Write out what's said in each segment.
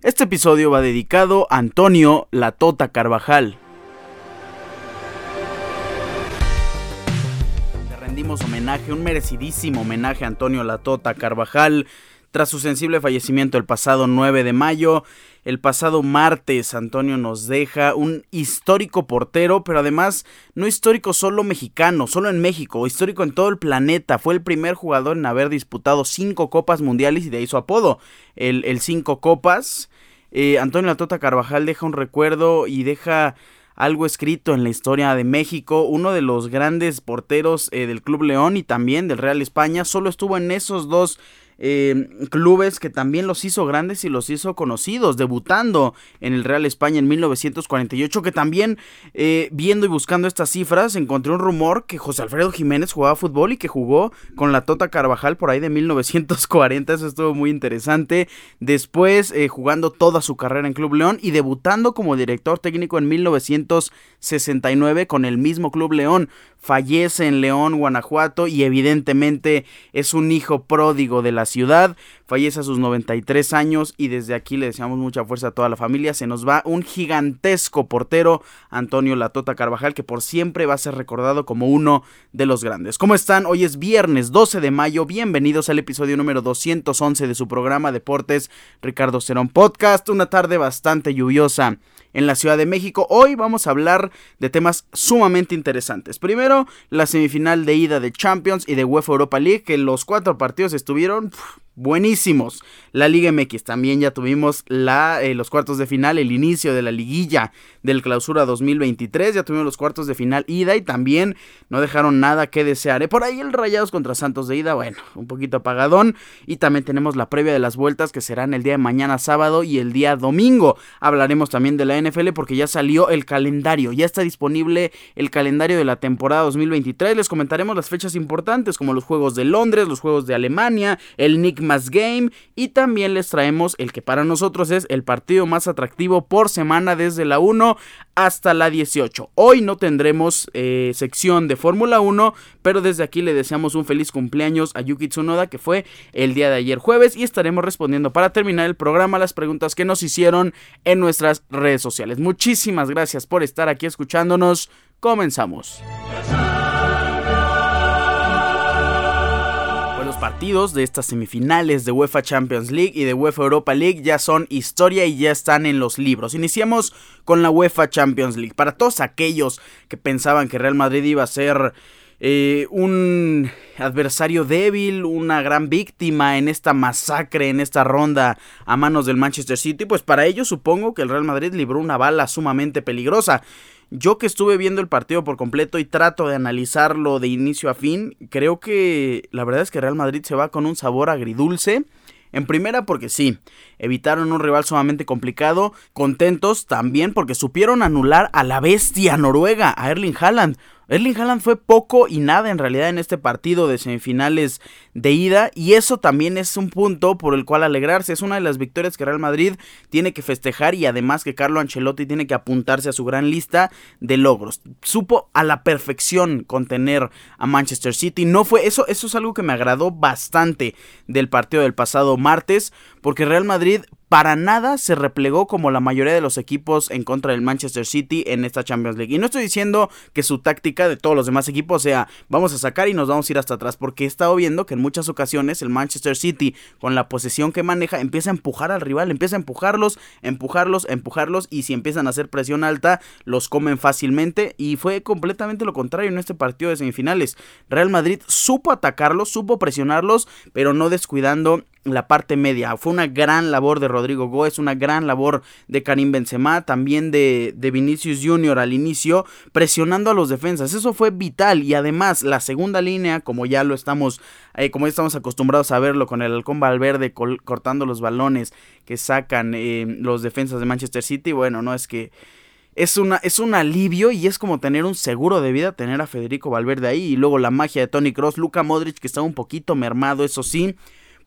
Este episodio va dedicado a Antonio La Tota Carvajal. Le rendimos homenaje, un merecidísimo homenaje a Antonio La Tota Carvajal tras su sensible fallecimiento el pasado 9 de mayo. El pasado martes Antonio nos deja un histórico portero, pero además no histórico solo mexicano, solo en México, histórico en todo el planeta. Fue el primer jugador en haber disputado cinco copas mundiales y de ahí su apodo, el, cinco copas. Eh, Antonio Latota Carvajal deja un recuerdo y deja algo escrito en la historia de México, uno de los grandes porteros eh, del Club León y también del Real España, solo estuvo en esos dos eh, clubes que también los hizo grandes y los hizo conocidos, debutando en el Real España en 1948, que también eh, viendo y buscando estas cifras encontré un rumor que José Alfredo Jiménez jugaba fútbol y que jugó con la Tota Carvajal por ahí de 1940, eso estuvo muy interesante. Después eh, jugando toda su carrera en Club León y debutando como director técnico en 1969 con el mismo Club León fallece en León, Guanajuato y evidentemente es un hijo pródigo de la ciudad, fallece a sus 93 años y desde aquí le deseamos mucha fuerza a toda la familia, se nos va un gigantesco portero, Antonio Latota Carvajal, que por siempre va a ser recordado como uno de los grandes. ¿Cómo están? Hoy es viernes 12 de mayo, bienvenidos al episodio número 211 de su programa Deportes Ricardo Cerón Podcast, una tarde bastante lluviosa en la Ciudad de México. Hoy vamos a hablar de temas sumamente interesantes. Primero, la semifinal de ida de Champions y de UEFA Europa League, que los cuatro partidos estuvieron buenísimos. La Liga MX también ya tuvimos la, eh, los cuartos de final, el inicio de la liguilla del clausura 2023, ya tuvimos los cuartos de final ida y también no dejaron nada que desear. ¿eh? Por ahí el Rayados contra Santos de ida, bueno, un poquito apagadón y también tenemos la previa de las vueltas que serán el día de mañana sábado y el día domingo. Hablaremos también de la NFL porque ya salió el calendario, ya está disponible el calendario de la temporada 2023. Les comentaremos las fechas importantes como los Juegos de Londres, los Juegos de Alemania, el Nick más Game y también les traemos el que para nosotros es el partido más atractivo por semana desde la 1 hasta la 18. Hoy no tendremos eh, sección de Fórmula 1, pero desde aquí le deseamos un feliz cumpleaños a Yuki Tsunoda que fue el día de ayer jueves y estaremos respondiendo para terminar el programa las preguntas que nos hicieron en nuestras redes sociales. Muchísimas gracias por estar aquí escuchándonos. Comenzamos. Partidos de estas semifinales de UEFA Champions League y de UEFA Europa League ya son historia y ya están en los libros. Iniciamos con la UEFA Champions League. Para todos aquellos que pensaban que Real Madrid iba a ser eh, un adversario débil, una gran víctima en esta masacre, en esta ronda a manos del Manchester City, pues para ellos supongo que el Real Madrid libró una bala sumamente peligrosa. Yo que estuve viendo el partido por completo y trato de analizarlo de inicio a fin, creo que la verdad es que Real Madrid se va con un sabor agridulce. En primera porque sí, evitaron un rival sumamente complicado, contentos también porque supieron anular a la bestia noruega, a Erling Haaland. Erling Haaland fue poco y nada en realidad en este partido de semifinales de ida y eso también es un punto por el cual alegrarse. Es una de las victorias que Real Madrid tiene que festejar y además que Carlo Ancelotti tiene que apuntarse a su gran lista de logros. Supo a la perfección contener a Manchester City. No fue eso, eso es algo que me agradó bastante del partido del pasado martes porque Real Madrid para nada se replegó como la mayoría de los equipos en contra del Manchester City en esta Champions League. Y no estoy diciendo que su táctica de todos los demás equipos sea vamos a sacar y nos vamos a ir hasta atrás, porque he estado viendo que en muchas ocasiones el Manchester City con la posesión que maneja empieza a empujar al rival, empieza a empujarlos, empujarlos, empujarlos y si empiezan a hacer presión alta los comen fácilmente y fue completamente lo contrario en este partido de semifinales. Real Madrid supo atacarlos, supo presionarlos, pero no descuidando la parte media. Fue una gran labor de Rodrigo Góez, una gran labor de Karim Benzema, también de, de Vinicius Junior al inicio, presionando a los defensas. Eso fue vital y además la segunda línea, como ya lo estamos, eh, como ya estamos acostumbrados a verlo con el halcón Valverde cortando los balones que sacan eh, los defensas de Manchester City, bueno, no es que es, una, es un alivio y es como tener un seguro de vida tener a Federico Valverde ahí y luego la magia de Tony Cross, Luca Modric que está un poquito mermado, eso sí,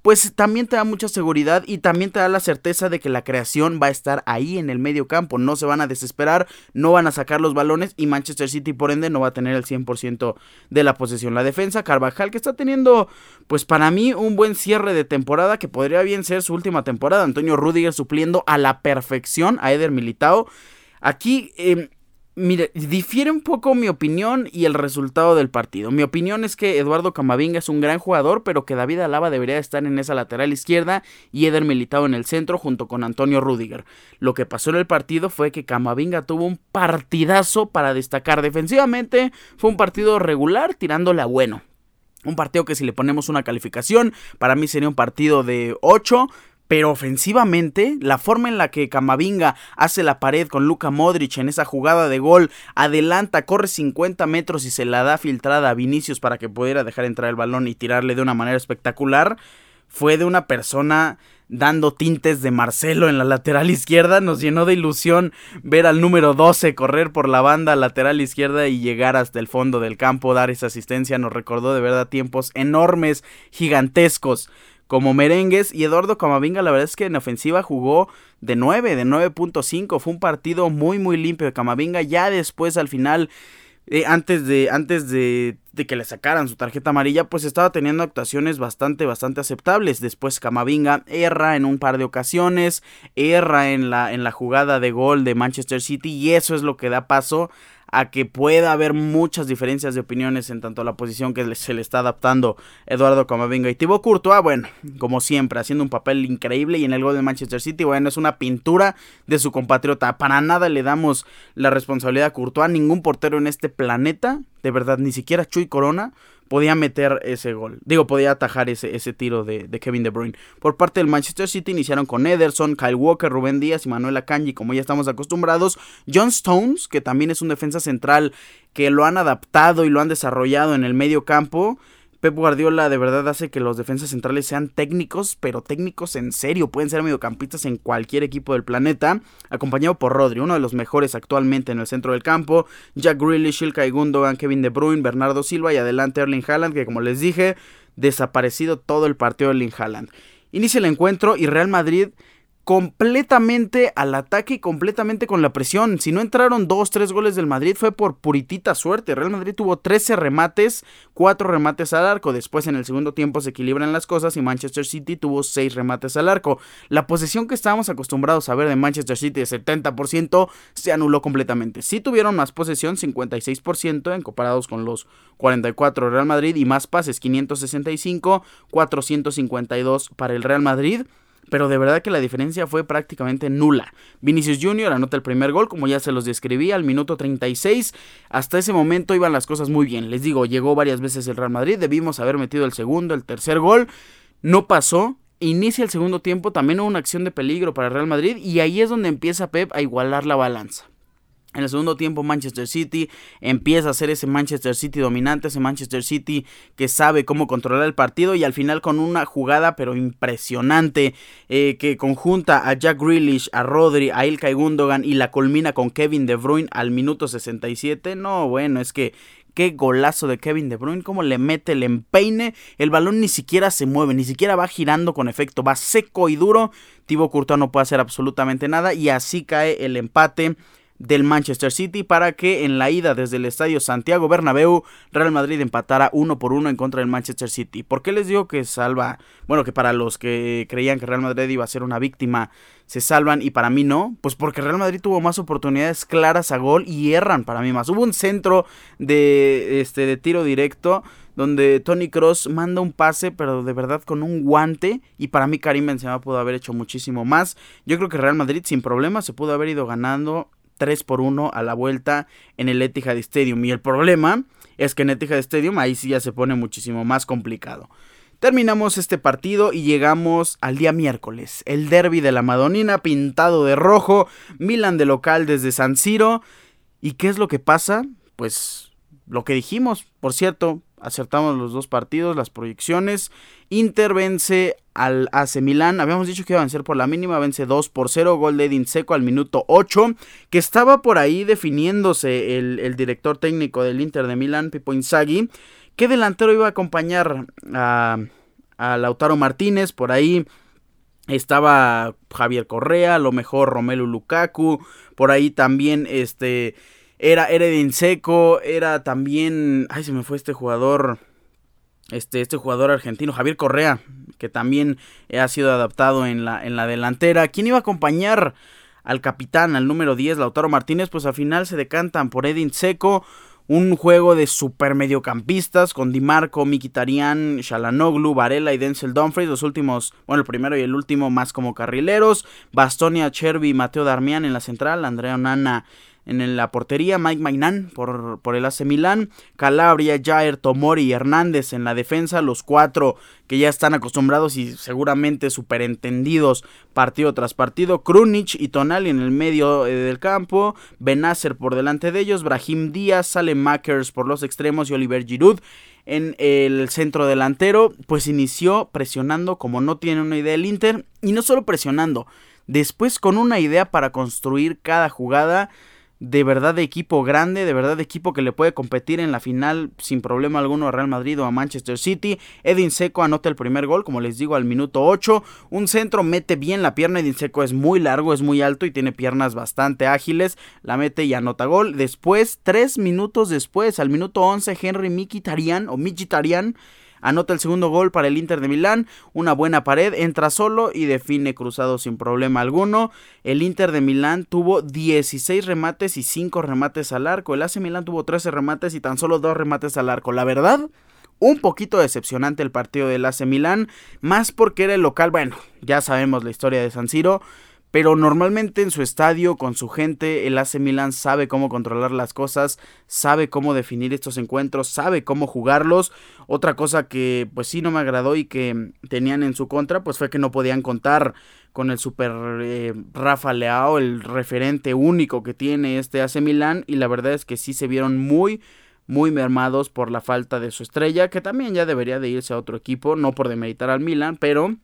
pues también te da mucha seguridad y también te da la certeza de que la creación va a estar ahí en el medio campo. No se van a desesperar, no van a sacar los balones y Manchester City por ende no va a tener el 100% de la posesión. La defensa, Carvajal, que está teniendo, pues para mí, un buen cierre de temporada que podría bien ser su última temporada. Antonio Rudiger supliendo a la perfección a Eder Militao. Aquí... Eh, Mire, difiere un poco mi opinión y el resultado del partido. Mi opinión es que Eduardo Camavinga es un gran jugador, pero que David Alaba debería estar en esa lateral izquierda y Eder Militado en el centro junto con Antonio Rudiger. Lo que pasó en el partido fue que Camavinga tuvo un partidazo para destacar defensivamente. Fue un partido regular tirándole a bueno. Un partido que si le ponemos una calificación, para mí sería un partido de 8, pero ofensivamente, la forma en la que Camavinga hace la pared con Luka Modric en esa jugada de gol, adelanta, corre 50 metros y se la da filtrada a Vinicius para que pudiera dejar entrar el balón y tirarle de una manera espectacular, fue de una persona dando tintes de Marcelo en la lateral izquierda. Nos llenó de ilusión ver al número 12 correr por la banda lateral izquierda y llegar hasta el fondo del campo, dar esa asistencia. Nos recordó de verdad tiempos enormes, gigantescos como merengues. Y Eduardo Camavinga, la verdad es que en ofensiva jugó de 9, de 9.5. Fue un partido muy, muy limpio de Camavinga. Ya después, al final, eh, antes, de, antes de, de, que le sacaran su tarjeta amarilla, pues estaba teniendo actuaciones bastante, bastante aceptables. Después Camavinga erra en un par de ocasiones, erra en la, en la jugada de gol de Manchester City y eso es lo que da paso a que pueda haber muchas diferencias de opiniones en tanto la posición que se le está adaptando Eduardo Camavinga y Thibaut Courtois, bueno, como siempre, haciendo un papel increíble y en el gol de Manchester City, bueno, es una pintura de su compatriota. Para nada le damos la responsabilidad a Courtois, ningún portero en este planeta, de verdad, ni siquiera Chuy Corona podía meter ese gol. Digo, podía atajar ese, ese tiro de, Kevin De Bruyne. Por parte del Manchester City iniciaron con Ederson, Kyle Walker, Rubén Díaz y Manuel Akanji, como ya estamos acostumbrados. John Stones, que también es un defensa central que lo han adaptado y lo han desarrollado en el medio campo. Pep Guardiola de verdad hace que los defensas centrales sean técnicos, pero técnicos en serio. Pueden ser mediocampistas en cualquier equipo del planeta. Acompañado por Rodri, uno de los mejores actualmente en el centro del campo. Jack Grealish, Ilkay Gundogan, Kevin De Bruyne, Bernardo Silva y adelante Erling Haaland, que como les dije, desaparecido todo el partido de Erling Haaland. Inicia el encuentro y Real Madrid completamente al ataque y completamente con la presión. Si no entraron dos, tres goles del Madrid fue por puritita suerte. Real Madrid tuvo 13 remates, 4 remates al arco. Después en el segundo tiempo se equilibran las cosas y Manchester City tuvo 6 remates al arco. La posesión que estábamos acostumbrados a ver de Manchester City de 70% se anuló completamente. Sí tuvieron más posesión, 56% en comparados con los 44 Real Madrid y más pases, 565, 452 para el Real Madrid pero de verdad que la diferencia fue prácticamente nula. Vinicius Jr. anota el primer gol, como ya se los describí, al minuto 36. Hasta ese momento iban las cosas muy bien. Les digo, llegó varias veces el Real Madrid, debimos haber metido el segundo, el tercer gol. No pasó. Inicia el segundo tiempo, también una acción de peligro para Real Madrid y ahí es donde empieza Pep a igualar la balanza. En el segundo tiempo Manchester City empieza a ser ese Manchester City dominante, ese Manchester City que sabe cómo controlar el partido y al final con una jugada pero impresionante eh, que conjunta a Jack Grealish, a Rodri, a Ilkay Gundogan y la culmina con Kevin De Bruyne al minuto 67. No, bueno, es que qué golazo de Kevin De Bruyne, cómo le mete el empeine, el balón ni siquiera se mueve, ni siquiera va girando con efecto, va seco y duro. Thibaut Courtois no puede hacer absolutamente nada y así cae el empate del Manchester City para que en la ida desde el estadio Santiago Bernabéu Real Madrid empatara uno por uno en contra del Manchester City. ¿Por qué les digo que salva? Bueno, que para los que creían que Real Madrid iba a ser una víctima se salvan y para mí no, pues porque Real Madrid tuvo más oportunidades claras a gol y erran para mí más. Hubo un centro de este de tiro directo donde Tony Cross manda un pase, pero de verdad con un guante. Y para mí Karim Benzema pudo haber hecho muchísimo más. Yo creo que Real Madrid sin problema se pudo haber ido ganando 3 por 1 a la vuelta en el Etihad Stadium. Y el problema es que en Etihad Stadium ahí sí ya se pone muchísimo más complicado. Terminamos este partido y llegamos al día miércoles. El derby de la Madonina pintado de rojo. Milan de local desde San Siro. ¿Y qué es lo que pasa? Pues lo que dijimos. Por cierto, acertamos los dos partidos, las proyecciones. Inter vence al AC Milán. Habíamos dicho que iba a vencer por la mínima, vence 2 por 0. Gol de Edin Seco al minuto 8. Que estaba por ahí definiéndose el, director técnico del Inter de Milán, Pipo Inzaghi. ¿Qué delantero iba a acompañar a, a Lautaro Martínez, por ahí estaba Javier Correa, a lo mejor Romelu Lukaku, por ahí también este era Eredin Seco, era también, ay se me fue este jugador, este, este jugador argentino, Javier Correa, que también ha sido adaptado en la, en la delantera. ¿Quién iba a acompañar al capitán, al número 10, Lautaro Martínez? Pues al final se decantan por Edin Seco. Un juego de super mediocampistas con Di Marco, Mikitarian, Shalanoglu, Varela y Denzel Dumfries. Los últimos, bueno, el primero y el último más como carrileros. Bastonia, Chervi, Mateo Darmian en la central. Andrea Nana en la portería, Mike Magnan por, por, el AC Milán, Calabria, Jair, Tomori y Hernández en la defensa, los cuatro que ya están acostumbrados y seguramente superentendidos partido tras partido, Krunic y Tonali en el medio eh, del campo, Benacer por delante de ellos, Brahim Díaz, Sale Makers por los extremos y Oliver Giroud en el centro delantero, pues inició presionando como no tiene una idea el Inter y no solo presionando, después con una idea para construir cada jugada, de verdad de equipo grande, de verdad de equipo que le puede competir en la final sin problema alguno a Real Madrid o a Manchester City. Edin Seco anota el primer gol, como les digo, al minuto 8. Un centro mete bien la pierna, Edin Seco es muy largo, es muy alto y tiene piernas bastante ágiles. La mete y anota gol. Después, tres minutos después, al minuto 11, Henry Mikitarian o Mikitarian Anota el segundo gol para el Inter de Milán, una buena pared, entra solo y define cruzado sin problema alguno. El Inter de Milán tuvo 16 remates y 5 remates al arco. El AC Milán tuvo 13 remates y tan solo 2 remates al arco. La verdad, un poquito decepcionante el partido del AC Milán, más porque era el local, bueno, ya sabemos la historia de San Siro, pero normalmente en su estadio, con su gente, el AC Milan sabe cómo controlar las cosas, sabe cómo definir estos encuentros, sabe cómo jugarlos. Otra cosa que pues sí no me agradó y que tenían en su contra, pues fue que no podían contar con el super eh, Rafa Leao, el referente único que tiene este AC Milan. Y la verdad es que sí se vieron muy, muy mermados por la falta de su estrella, que también ya debería de irse a otro equipo, no por demeritar al Milan, pero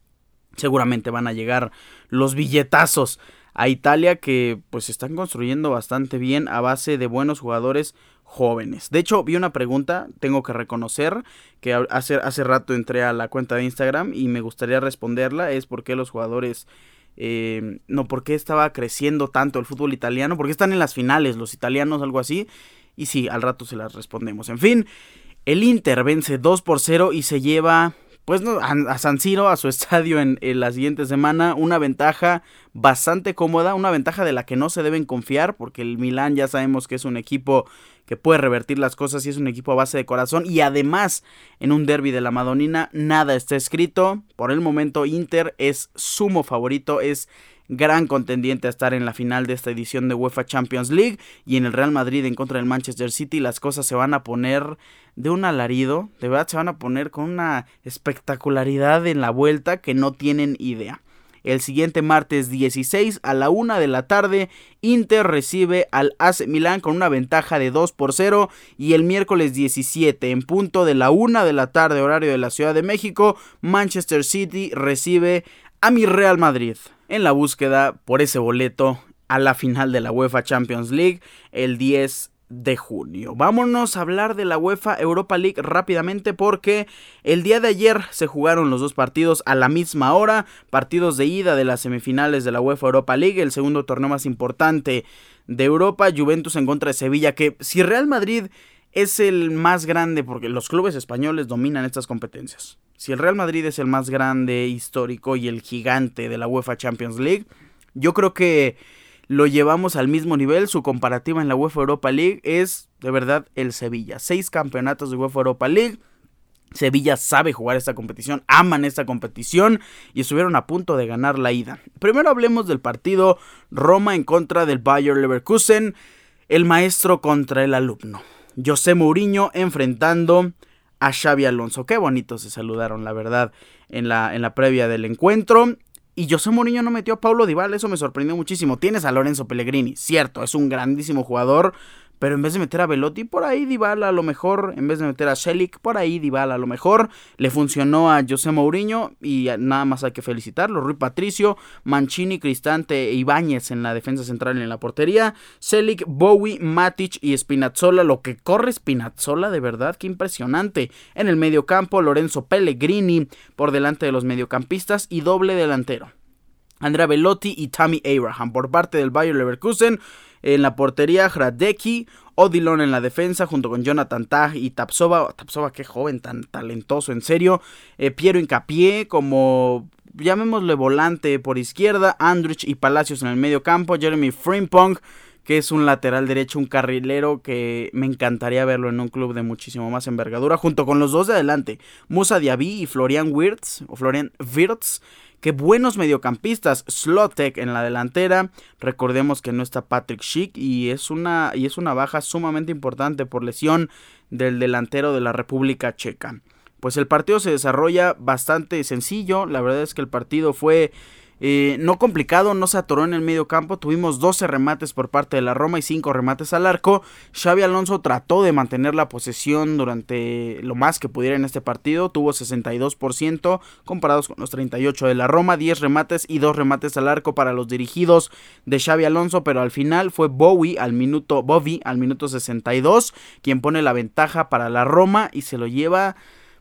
seguramente van a llegar los billetazos a Italia que pues están construyendo bastante bien a base de buenos jugadores jóvenes. De hecho, vi una pregunta, tengo que reconocer que hace, hace rato entré a la cuenta de Instagram y me gustaría responderla, es por qué los jugadores... Eh, no, por qué estaba creciendo tanto el fútbol italiano, porque están en las finales los italianos, algo así. Y sí, al rato se las respondemos. En fin, el Inter vence 2 por 0 y se lleva pues a, San Siro, a su estadio en, la siguiente semana, una ventaja bastante cómoda, una ventaja de la que no se deben confiar, porque el Milán ya sabemos que es un equipo que puede revertir las cosas y es un equipo a base de corazón, y además en un derby de la Madonina nada está escrito, por el momento Inter es sumo favorito, es gran contendiente a estar en la final de esta edición de UEFA Champions League. Y en el Real Madrid en contra del Manchester City las cosas se van a poner de un alarido, de verdad se van a poner con una espectacularidad en la vuelta que no tienen idea. El siguiente martes 16 a la 1 de la tarde, Inter recibe al AC Milán con una ventaja de 2 por 0 y el miércoles 17 en punto de la 1 de la tarde horario de la Ciudad de México, Manchester City recibe a mi Real Madrid en la búsqueda por ese boleto a la final de la UEFA Champions League el 10 de junio. Vámonos a hablar de la UEFA Europa League rápidamente porque el día de ayer se jugaron los dos partidos a la misma hora, partidos de ida de las semifinales de la UEFA Europa League, el segundo torneo más importante de Europa, Juventus en contra de Sevilla, que si Real Madrid es el más grande porque los clubes españoles dominan estas competencias. Si el Real Madrid es el más grande, histórico y el gigante de la UEFA Champions League, yo creo que lo llevamos al mismo nivel. Su comparativa en la UEFA Europa League es de verdad el Sevilla. Seis campeonatos de UEFA Europa League. Sevilla sabe jugar esta competición, aman esta competición y estuvieron a punto de ganar la ida. Primero hablemos del partido Roma en contra del Bayer Leverkusen, el maestro contra el alumno. José Mourinho enfrentando a Xavi Alonso. Qué bonito se saludaron, la verdad, en la, en la previa del encuentro. Y José Mourinho no metió a Paulo Dybala, eso me sorprendió muchísimo. Tienes a Lorenzo Pellegrini, cierto, es un grandísimo jugador, pero en vez de meter a Velotti, por ahí Dybala a lo mejor, en vez de meter a Shelik, por ahí Dybala a lo mejor, le funcionó a José Mourinho y nada más hay que felicitarlo, Rui Patricio, Mancini, Cristante e Ibáñez en la defensa central y en la portería, Shelik, Bowie, Matic y Spinazzola, lo que corre Spinazzola de verdad, qué impresionante, en el medio campo Lorenzo Pellegrini por delante de los mediocampistas y doble delantero. Andrea Velotti y Tammy Abraham por parte del Bayer Leverkusen. En la portería, Hradecki, Odilon en la defensa, junto con Jonathan Tag y Tapsova. Tapsova, qué joven, tan talentoso, en serio. Eh, Piero Incapié como llamémosle volante por izquierda, Andrich y Palacios en el medio campo, Jeremy Frimpong, que es un lateral derecho, un carrilero que me encantaría verlo en un club de muchísimo más envergadura, junto con los dos de adelante, Musa Diaby y Florian Wirtz, o Florian Wirtz, Qué buenos mediocampistas. Slotek en la delantera. Recordemos que no está Patrick Schick y es una, y es una baja sumamente importante por lesión del delantero de la República Checa. Pues el partido se desarrolla bastante sencillo. La verdad es que el partido fue eh, no complicado, no se atoró en el medio campo. Tuvimos 12 remates por parte de la Roma y 5 remates al arco. Xavi Alonso trató de mantener la posesión durante lo más que pudiera en este partido. Tuvo 62% comparados con los 38 de la Roma. 10 remates y 2 remates al arco para los dirigidos de Xavi Alonso. Pero al final fue Bowie al minuto, Bobby al minuto 62 quien pone la ventaja para la Roma y se lo lleva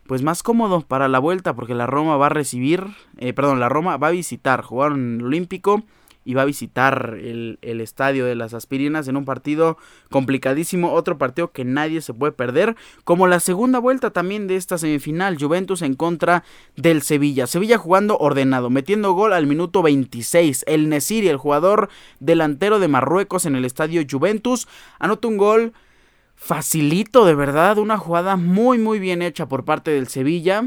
pues más cómodo para la vuelta porque la Roma va a recibir, eh, perdón, la Roma va a visitar, jugar en el Olímpico y va a visitar el, el, estadio de las aspirinas en un partido complicadísimo, otro partido que nadie se puede perder, como la segunda vuelta también de esta semifinal, Juventus en contra del Sevilla, Sevilla jugando ordenado, metiendo gol al minuto 26, el Nesiri, el jugador delantero de Marruecos en el estadio Juventus, anota un gol facilito de verdad, una jugada muy muy bien hecha por parte del Sevilla.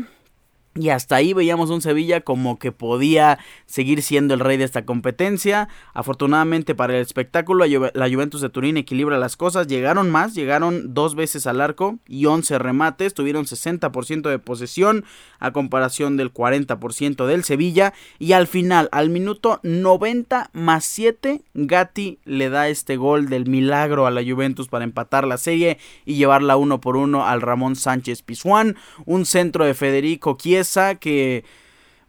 Y hasta ahí veíamos un Sevilla como que podía seguir siendo el rey de esta competencia. Afortunadamente para el espectáculo, la Juventus de Turín equilibra las cosas. Llegaron más, llegaron dos veces al arco y 11 remates. Tuvieron 60% de posesión a comparación del 40% del Sevilla. Y al final, al minuto 90 más 7, Gatti le da este gol del milagro a la Juventus para empatar la serie y llevarla uno por uno al Ramón Sánchez Pizjuán. Un centro de Federico Chiesa que,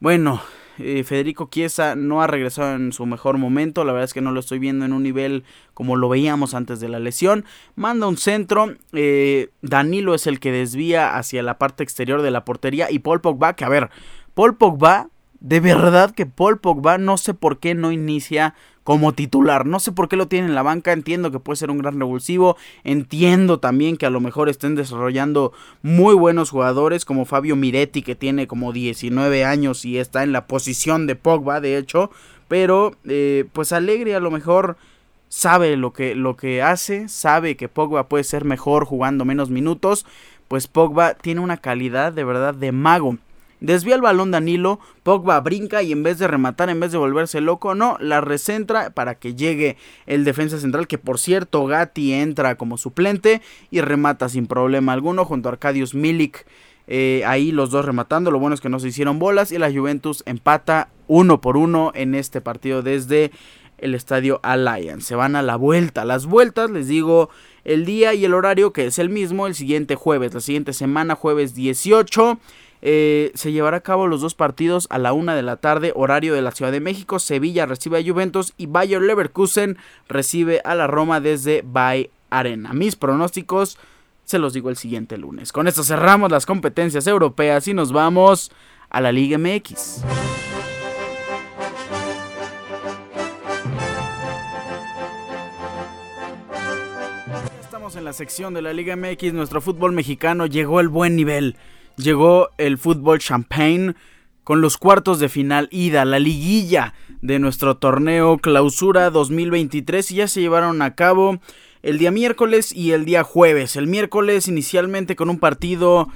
bueno, eh, Federico Chiesa no ha regresado en su mejor momento. La verdad es que no lo estoy viendo en un nivel como lo veíamos antes de la lesión. Manda un centro. Eh, Danilo es el que desvía hacia la parte exterior de la portería. Y Paul Pogba, que a ver, Paul Pogba, de verdad que Paul Pogba no sé por qué no inicia como titular. No sé por qué lo tiene en la banca, entiendo que puede ser un gran revulsivo, entiendo también que a lo mejor estén desarrollando muy buenos jugadores como Fabio Miretti que tiene como 19 años y está en la posición de Pogba, de hecho, pero eh, pues Alegre a lo mejor sabe lo que, lo que hace, sabe que Pogba puede ser mejor jugando menos minutos, pues Pogba tiene una calidad de verdad de mago. Desvía el balón Danilo, Pogba brinca y en vez de rematar, en vez de volverse loco, no, la recentra para que llegue el defensa central, que por cierto Gatti entra como suplente y remata sin problema alguno junto a Arcadius Milik. Eh, ahí los dos rematando, lo bueno es que no se hicieron bolas y la Juventus empata uno por uno en este partido desde el estadio Allianz. Se van a la vuelta. Las vueltas, les digo el día y el horario que es el mismo el siguiente jueves, la siguiente semana, jueves 18. Eh, se llevará a cabo los dos partidos a la una de la tarde, horario de la Ciudad de México. Sevilla recibe a Juventus y Bayer Leverkusen recibe a la Roma desde Bay Arena. Mis pronósticos se los digo el siguiente lunes. Con esto cerramos las competencias europeas y nos vamos a la Liga MX. Estamos en la sección de la Liga MX. Nuestro fútbol mexicano llegó al buen nivel llegó el fútbol champagne con los cuartos de final ida, la liguilla de nuestro torneo clausura 2023 y ya se llevaron a cabo el día miércoles y el día jueves. El miércoles inicialmente con un partido,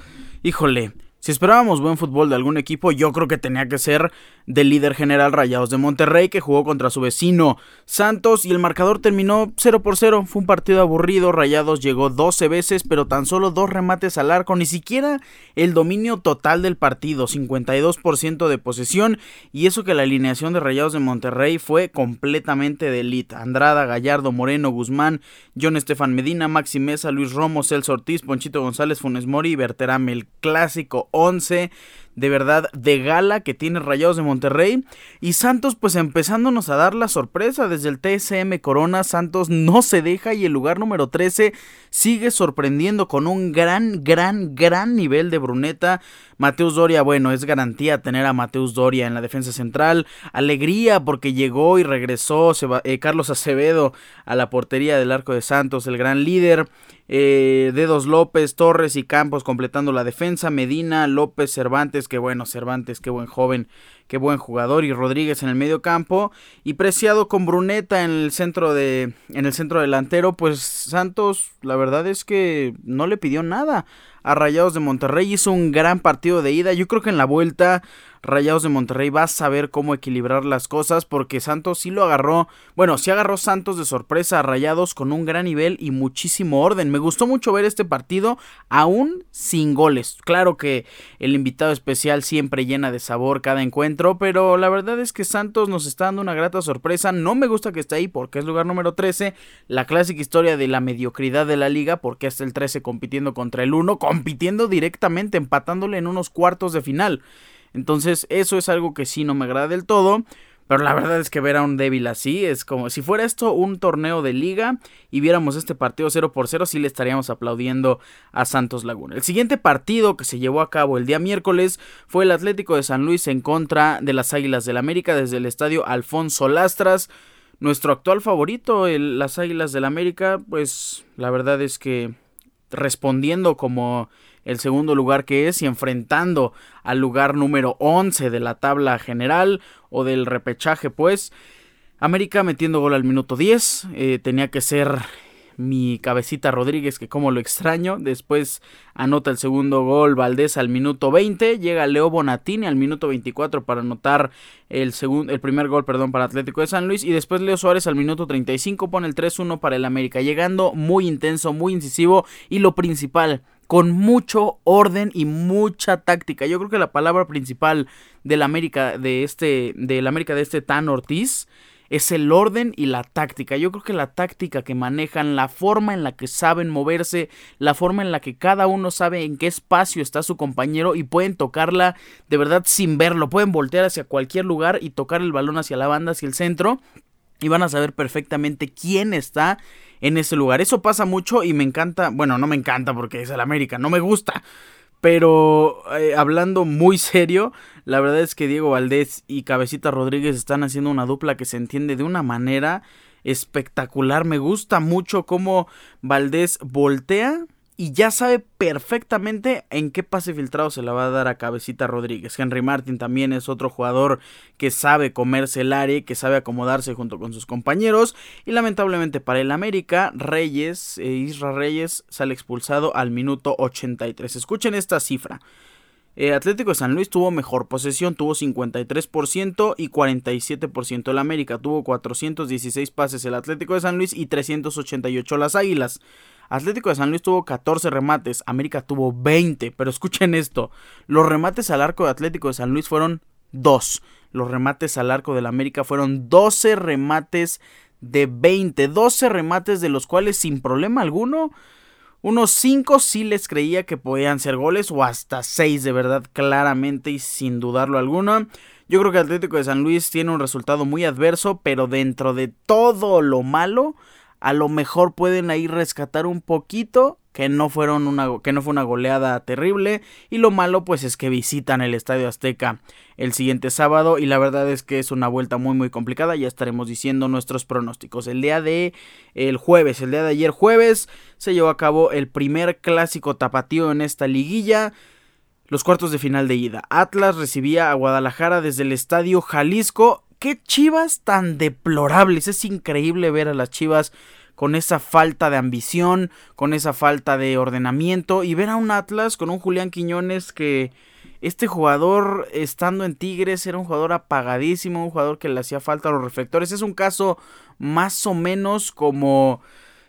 híjole, Si esperábamos buen fútbol de algún equipo, yo creo que tenía que ser del líder general Rayados de Monterrey, que jugó contra su vecino Santos y el marcador terminó 0 por 0. Fue un partido aburrido, Rayados llegó 12 veces, pero tan solo dos remates al arco, ni siquiera el dominio total del partido, 52% de posesión, y eso que la alineación de Rayados de Monterrey fue completamente de elite. Andrada, Gallardo, Moreno, Guzmán, John Estefan Medina, Maxi Mesa, Luis Romo, Celso Ortiz, Ponchito González, Funes Mori y Berterame, el clásico 11 de verdad de gala que tiene Rayados de Monterrey. Y Santos pues empezándonos a dar la sorpresa desde el TSM Corona. Santos no se deja y el lugar número 13 sigue sorprendiendo con un gran, gran, gran nivel de Bruneta. Mateus Doria, bueno, es garantía tener a Mateus Doria en la defensa central. Alegría porque llegó y regresó eh, Carlos Acevedo a la portería del arco de Santos, el gran líder. Eh, Dedos López, Torres y Campos completando la defensa, Medina, López, Cervantes, que bueno, Cervantes, qué buen joven, qué buen jugador, y Rodríguez en el medio campo, y Preciado con Bruneta en el centro de, en el centro delantero, pues Santos, la verdad es que no le pidió nada a Rayados de Monterrey, hizo un gran partido de ida, yo creo que en la vuelta Rayados de Monterrey va a saber cómo equilibrar las cosas porque Santos sí lo agarró, bueno, sí agarró Santos de sorpresa a Rayados con un gran nivel y muchísimo orden. Me gustó mucho ver este partido aún sin goles. Claro que el invitado especial siempre llena de sabor cada encuentro, pero la verdad es que Santos nos está dando una grata sorpresa. No me gusta que esté ahí porque es lugar número 13, la clásica historia de la mediocridad de la liga porque hasta el 13 compitiendo contra el 1, compitiendo directamente, empatándole en unos cuartos de final. Entonces, eso es algo que sí no me agrada del todo. Pero la verdad es que ver a un débil así es como si fuera esto un torneo de liga y viéramos este partido 0 por 0, sí le estaríamos aplaudiendo a Santos Laguna. El siguiente partido que se llevó a cabo el día miércoles fue el Atlético de San Luis en contra de las Águilas del América desde el estadio Alfonso Lastras. Nuestro actual favorito, las Águilas del América, pues la verdad es que respondiendo como el segundo lugar que es y enfrentando al lugar número 11 de la tabla general o del repechaje pues. América metiendo gol al minuto 10, eh, tenía que ser mi cabecita Rodríguez, que como lo extraño. Después anota el segundo gol Valdés al minuto 20. Llega Leo Bonatini al minuto 24 para anotar el, segundo, el primer gol perdón, para Atlético de San Luis. Y después Leo Suárez al minuto 35 pone el 3-1 para el América. Llegando muy intenso, muy incisivo. Y lo principal, con mucho orden y mucha táctica. Yo creo que la palabra principal del América de este del América de este Tan Ortiz es el orden y la táctica. Yo creo que la táctica que manejan, la forma en la que saben moverse, la forma en la que cada uno sabe en qué espacio está su compañero y pueden tocarla de verdad sin verlo, pueden voltear hacia cualquier lugar y tocar el balón hacia la banda, hacia el centro y van a saber perfectamente quién está en ese lugar. Eso pasa mucho y me encanta, bueno, no me encanta porque es el América, no me gusta. Pero eh, hablando muy serio, la verdad es que Diego Valdés y Cabecita Rodríguez están haciendo una dupla que se entiende de una manera espectacular. Me gusta mucho cómo Valdés voltea y ya sabe perfectamente en qué pase filtrado se la va a dar a Cabecita Rodríguez. Henry Martin también es otro jugador que sabe comerse el área, que sabe acomodarse junto con sus compañeros. Y lamentablemente para el América, Reyes, e Isra Reyes sale expulsado al minuto 83. Escuchen esta cifra. Eh, Atlético de San Luis tuvo mejor posesión, tuvo 53% y 47%. El América tuvo 416 pases el Atlético de San Luis y 388 las Águilas. Atlético de San Luis tuvo 14 remates, América tuvo 20, pero escuchen esto, los remates al arco de Atlético de San Luis fueron 2, los remates al arco del América fueron 12 remates de 20, 12 remates de los cuales sin problema alguno, unos 5 sí les creía que podían ser goles o hasta 6 de verdad claramente y sin dudarlo alguno. Yo creo que Atlético de San Luis tiene un resultado muy adverso, pero dentro de todo lo malo, a lo mejor pueden ahí rescatar un poquito que no fueron una que no fue una goleada terrible y lo malo pues es que visitan el Estadio Azteca el siguiente sábado y la verdad es que es una vuelta muy muy complicada ya estaremos diciendo nuestros pronósticos. El día de el jueves el día de ayer jueves se llevó a cabo el primer clásico tapatío en esta liguilla los cuartos de final de ida. Atlas recibía a Guadalajara desde el Estadio Jalisco. Qué chivas tan deplorables. Es increíble ver a las chivas con esa falta de ambición, con esa falta de ordenamiento y ver a un Atlas con un Julián Quiñones que Este jugador, estando en Tigres, era un jugador apagadísimo, un jugador que le hacía falta a los reflectores. Es un caso más o menos como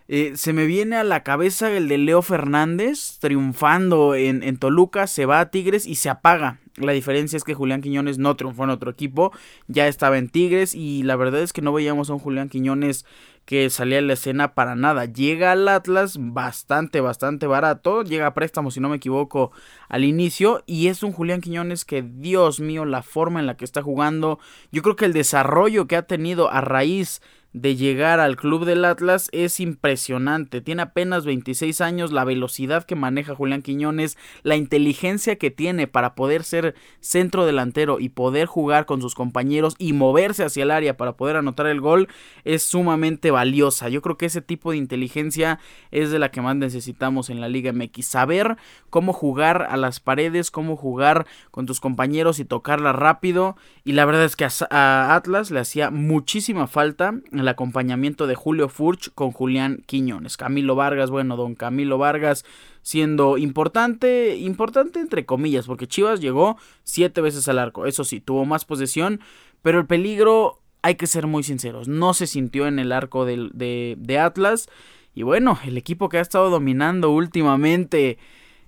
eh, se me viene a la cabeza el de Leo Fernández triunfando en, en, Toluca, se va a Tigres y se apaga. La diferencia es que Julián Quiñones no triunfó en otro equipo, ya estaba en Tigres y la verdad es que no veíamos a un Julián Quiñones que salía en la escena para nada. Llega al Atlas bastante, bastante barato, llega a préstamo si no me equivoco al inicio. Y es un Julián Quiñones que Dios mío la forma en la que está jugando, yo creo que el desarrollo que ha tenido a raíz de llegar al club del Atlas es impresionante. Tiene apenas 26 años, la velocidad que maneja Julián Quiñones, la inteligencia que tiene para poder ser centro delantero y poder jugar con sus compañeros y moverse hacia el área para poder anotar el gol es sumamente valiosa. Yo creo que ese tipo de inteligencia es de la que más necesitamos en la Liga MX. Saber cómo jugar a las paredes, cómo jugar con tus compañeros y tocarla rápido. Y la verdad es que a, Atlas le hacía muchísima falta el acompañamiento de Julio Furch con Julián Quiñones. Camilo Vargas, bueno, don Camilo Vargas siendo importante, importante entre comillas, porque Chivas llegó siete veces al arco. Eso sí, tuvo más posesión, pero el peligro, hay que ser muy sinceros, no se sintió en el arco de, de, Atlas. Y bueno, el equipo que ha estado dominando últimamente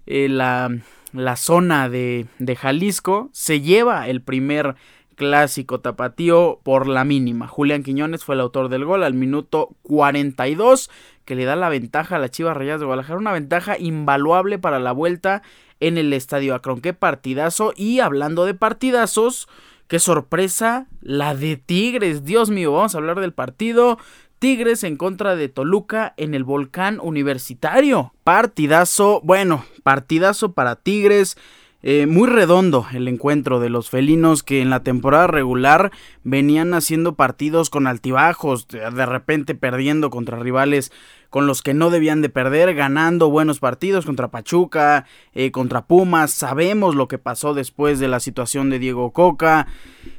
eh, la, la, zona de, de Jalisco se lleva el primer clásico tapatío por la mínima. Julián Quiñones fue el autor del gol al minuto 42 que le da la ventaja a la Chivas Rayas de Guadalajara, una ventaja invaluable para la vuelta en el Estadio Akron. Qué partidazo y hablando de partidazos, qué sorpresa la de Tigres. Dios mío, vamos a hablar del partido. Tigres en contra de Toluca en el Volcán Universitario. Partidazo, bueno, partidazo para Tigres. Eh, muy redondo el encuentro de los felinos que en la temporada regular venían haciendo partidos con altibajos, de repente perdiendo contra rivales con los que no debían de perder, ganando buenos partidos contra Pachuca, eh, contra Pumas, sabemos lo que pasó después de la situación de Diego Coca,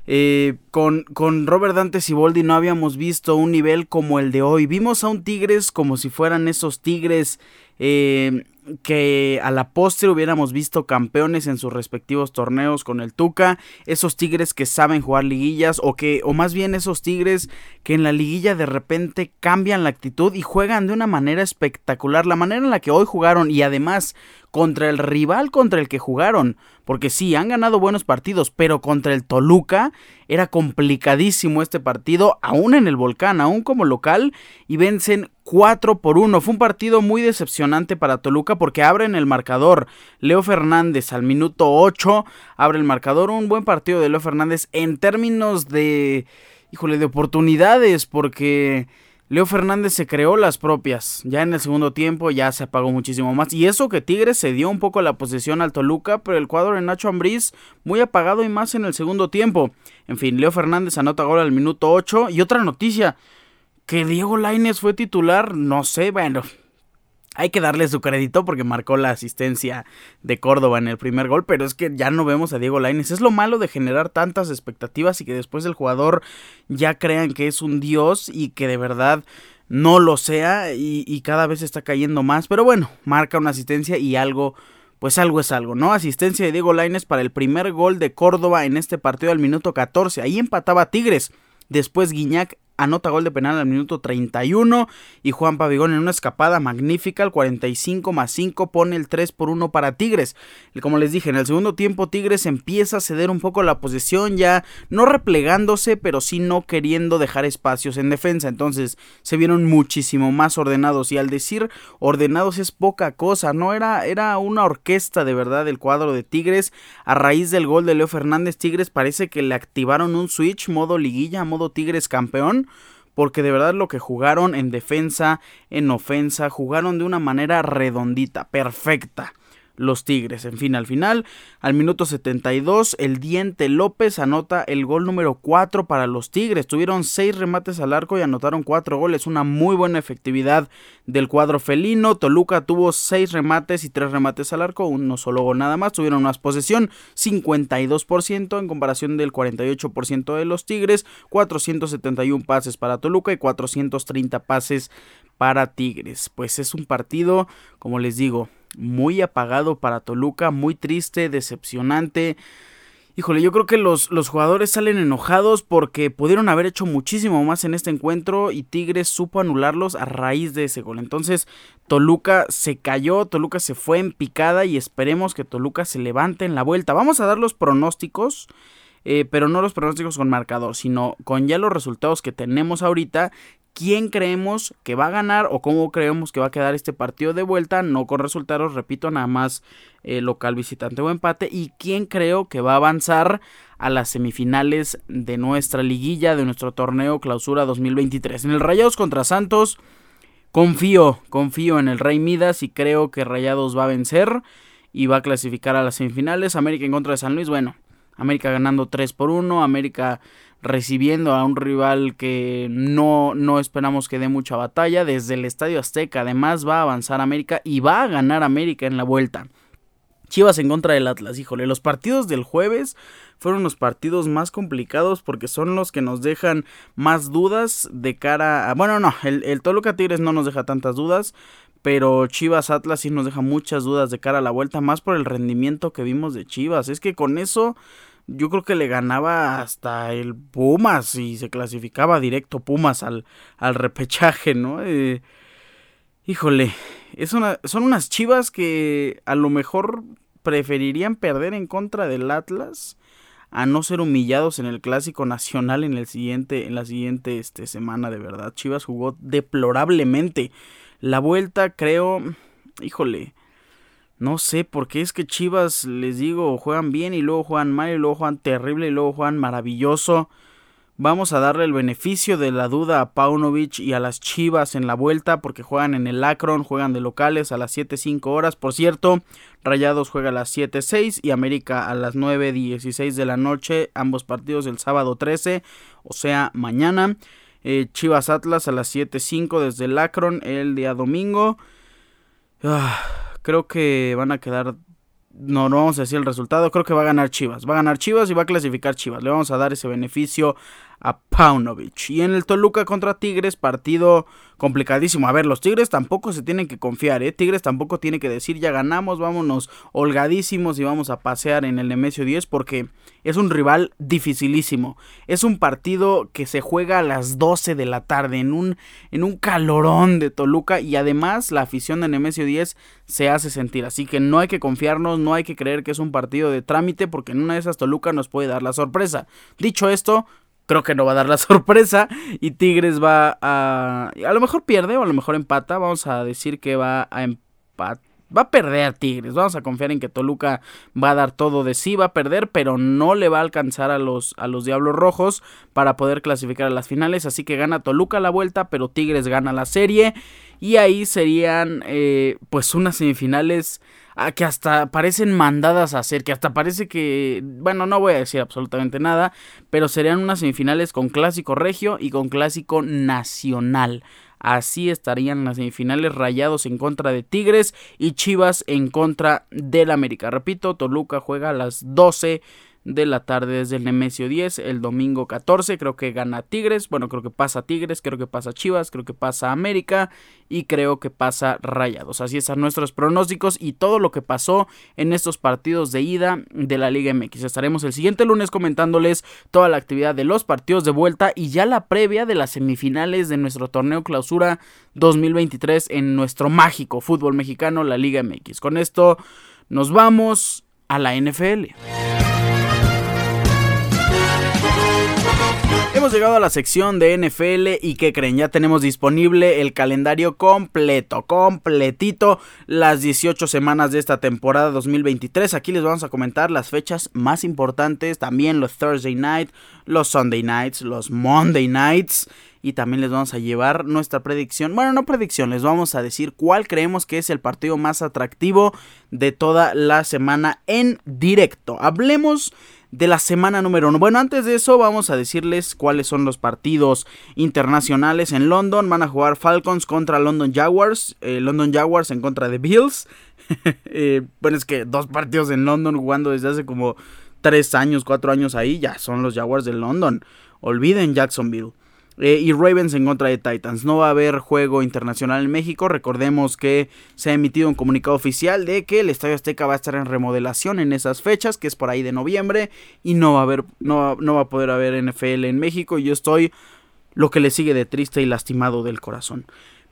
eh, con, con Robert Dante Siboldi no habíamos visto un nivel como el de hoy, vimos a un Tigres como si fueran esos Tigres eh, que a la postre hubiéramos visto campeones en sus respectivos torneos con el Tuca, esos Tigres que saben jugar liguillas o que o más bien esos Tigres que en la liguilla de repente cambian la actitud y juegan de una manera espectacular, la manera en la que hoy jugaron y además contra el rival contra el que jugaron, porque sí, han ganado buenos partidos, pero contra el Toluca era complicadísimo este partido, aún en el volcán, aún como local, y vencen 4 por 1. Fue un partido muy decepcionante para Toluca porque abren el marcador. Leo Fernández al minuto 8 abre el marcador. Un buen partido de Leo Fernández en términos de, híjole, de oportunidades, porque Leo Fernández se creó las propias. Ya en el segundo tiempo ya se apagó muchísimo más. Y eso que Tigres se dio un poco la posesión al Toluca, pero el cuadro de Nacho Ambriz muy apagado y más en el segundo tiempo. En fin, Leo Fernández anota gol al minuto 8. Y otra noticia, que Diego Laines fue titular, no sé, bueno, hay que darle su crédito porque marcó la asistencia de Córdoba en el primer gol, pero es que ya no vemos a Diego Lainez. Es lo malo de generar tantas expectativas y que después el jugador ya crean que es un dios y que de verdad no lo sea y, cada vez está cayendo más. Pero bueno, marca una asistencia y algo pues algo es algo, ¿no? Asistencia de Diego Lainez para el primer gol de Córdoba en este partido al minuto 14. Ahí empataba Tigres. Después Guiñac anota gol de penal al minuto 31 y Juan Pavigón en una escapada magnífica al 45 más 5 pone el 3 por 1 para Tigres. Como les dije, en el segundo tiempo Tigres empieza a ceder un poco la posesión ya no replegándose pero sí no queriendo dejar espacios en defensa. Entonces se vieron muchísimo más ordenados y al decir ordenados es poca cosa, no era, era una orquesta de verdad el cuadro de Tigres a raíz del gol de Leo Fernández Tigres parece que le activaron un switch modo liguilla, modo Tigres campeón porque de verdad lo que jugaron en defensa, en ofensa, jugaron de una manera redondita, perfecta los Tigres. En fin, al final, al minuto 72, el Diente López anota el gol número 4 para los Tigres. Tuvieron 6 remates al arco y anotaron 4 goles. Una muy buena efectividad del cuadro felino. Toluca tuvo 6 remates y 3 remates al arco. Uno solo gol nada más. Tuvieron una posesión 52% en comparación del 48% de los Tigres. 471 pases para Toluca y 430 pases para Tigres. Pues es un partido, como les digo, muy apagado para Toluca, muy triste, decepcionante. Híjole, yo creo que los, los, jugadores salen enojados porque pudieron haber hecho muchísimo más en este encuentro y Tigres supo anularlos a raíz de ese gol. Entonces, Toluca se cayó, Toluca se fue en picada y esperemos que Toluca se levante en la vuelta. Vamos a dar los pronósticos. Eh, pero no los pronósticos con marcador, sino con ya los resultados que tenemos ahorita quién creemos que va a ganar o cómo creemos que va a quedar este partido de vuelta, no con resultados, repito, nada más eh, local, visitante o empate, y quién creo que va a avanzar a las semifinales de nuestra liguilla, de nuestro torneo clausura 2023. En el Rayados contra Santos, confío, confío en el Rey Midas y creo que Rayados va a vencer y va a clasificar a las semifinales. América en contra de San Luis, bueno, América ganando 3 por 1, América recibiendo a un rival que no, no esperamos que dé mucha batalla. Desde el Estadio Azteca además va a avanzar América y va a ganar América en la vuelta. Chivas en contra del Atlas, híjole, los partidos del jueves fueron los partidos más complicados porque son los que nos dejan más dudas de cara a... Bueno, no, el, el Toluca Tigres no nos deja tantas dudas, pero Chivas Atlas sí nos deja muchas dudas de cara a la vuelta, más por el rendimiento que vimos de Chivas. Es que con eso yo creo que le ganaba hasta el Pumas y se clasificaba directo Pumas al, al repechaje, ¿no? Eh, híjole, es una, son unas chivas que a lo mejor preferirían perder en contra del Atlas a no ser humillados en el clásico nacional en el siguiente en la siguiente este, semana de verdad Chivas jugó deplorablemente la vuelta creo híjole no sé por qué es que Chivas, les digo, juegan bien y luego juegan mal y luego juegan terrible y luego juegan maravilloso. Vamos a darle el beneficio de la duda a Paunovic y a las Chivas en la vuelta porque juegan en el Akron, juegan de locales a las 7.05 horas. Por cierto, Rayados juega a las 7.06 y América a las 9.16 de la noche. Ambos partidos el sábado 13, o sea, mañana. Eh, Chivas Atlas a las 7.05 desde el Akron el día domingo. Ah creo que van a quedar no, no vamos a decir el resultado, creo que va a ganar Chivas. Va a ganar Chivas y va a clasificar Chivas. Le vamos a dar ese beneficio a Paunovic. Y en el Toluca contra Tigres, partido complicadísimo. A ver, los Tigres tampoco se tienen que confiar, ¿eh? Tigres tampoco tiene que decir ya ganamos, vámonos holgadísimos y vamos a pasear en el Nemesio 10 porque es un rival dificilísimo. Es un partido que se juega a las 12 de la tarde en un, en un calorón de Toluca y además la afición de Nemesio 10 se hace sentir. Así que no hay que confiarnos, no hay que creer que es un partido de trámite porque en una de esas Toluca nos puede dar la sorpresa. Dicho esto, creo que no va a dar la sorpresa y Tigres va a a lo mejor pierde o a lo mejor empata, vamos a decir que va a empatar va a perder Tigres. Vamos a confiar en que Toluca va a dar todo de sí, va a perder, pero no le va a alcanzar a los, a los Diablos Rojos para poder clasificar a las finales. Así que gana Toluca la vuelta, pero Tigres gana la serie. Y ahí serían eh, pues unas semifinales que hasta parecen mandadas a hacer, que hasta parece que, bueno, no voy a decir absolutamente nada, pero serían unas semifinales con clásico regio y con clásico nacional. Así estarían las semifinales rayados en contra de Tigres y Chivas en contra del América. Repito, Toluca juega a las 12 de la tarde desde el Nemesio 10, el domingo 14, creo que gana Tigres, bueno, creo que pasa Tigres, creo que pasa Chivas, creo que pasa América y creo que pasa Rayados. Así están nuestros pronósticos y todo lo que pasó en estos partidos de ida de la Liga MX. Estaremos el siguiente lunes comentándoles toda la actividad de los partidos de vuelta y ya la previa de las semifinales de nuestro torneo clausura 2023 en nuestro mágico fútbol mexicano, la Liga MX. Con esto nos vamos a la NFL. Hemos llegado a la sección de NFL y que creen, ya tenemos disponible el calendario completo, completito, las 18 semanas de esta temporada 2023. Aquí les vamos a comentar las fechas más importantes, también los Thursday Night, los Sunday Nights, los Monday Nights y también les vamos a llevar nuestra predicción. Bueno, no predicción, les vamos a decir cuál creemos que es el partido más atractivo de toda la semana en directo. Hablemos de la semana número uno. Bueno, antes de eso vamos a decirles cuáles son los partidos internacionales en London. Van a jugar Falcons contra London Jaguars, eh, London Jaguars en contra de Bills. Eh, bueno, es que dos partidos en London jugando desde hace como tres años, cuatro años ahí, ya son los Jaguars de London. Olviden Jacksonville. Eh, y Ravens en contra de Titans. No va a haber juego internacional en México. Recordemos que se ha emitido un comunicado oficial de que el Estadio Azteca va a estar en remodelación en esas fechas, que es por ahí de noviembre, y no va a haber, no, no va a poder haber NFL en México. Y yo estoy lo que le sigue de triste y lastimado del corazón.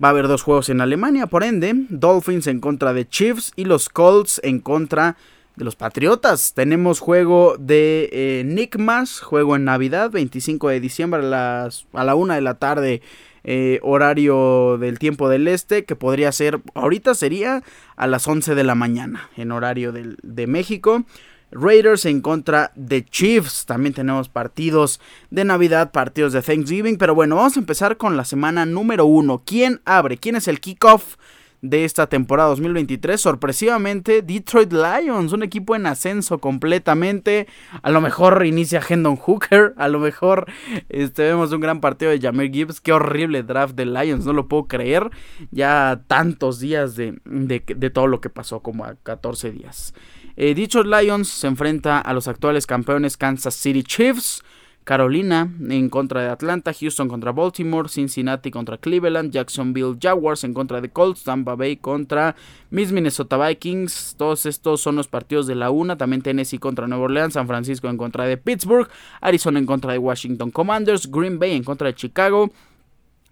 Va a haber dos juegos en Alemania, por ende, Dolphins en contra de Chiefs y los Colts en contra de los Patriotas. Tenemos juego de eh, Nick juego en Navidad, 25 de diciembre a, a la 1 de la tarde. Eh, horario del tiempo del este, que podría ser, ahorita sería a las 11 de la mañana, en horario de México. Raiders en contra de Chiefs. También tenemos partidos de Navidad, partidos de Thanksgiving. Pero bueno, vamos a empezar con la semana número uno. ¿Quién abre? ¿Quién es el kickoff? De esta temporada 2023. Sorpresivamente, Detroit Lions, un equipo en ascenso completamente. A lo mejor inicia Hendon Hooker. A lo mejor este, vemos un gran partido de Jameer Gibbs. Qué horrible draft de Lions, no lo puedo creer. Ya tantos días de, de, todo lo que pasó, como a 14 días. Eh, Detroit Lions se enfrenta a los actuales campeones Kansas City Chiefs. Carolina en contra de Atlanta, Houston contra Baltimore, Cincinnati contra Cleveland, Jacksonville Jaguars en contra de Colts, Tampa Bay contra Miss Minnesota Vikings. Todos estos son los partidos de la una. También Tennessee contra Nueva Orleans, San Francisco en contra de Pittsburgh, Arizona en contra de Washington Commanders, Green Bay en contra de Chicago.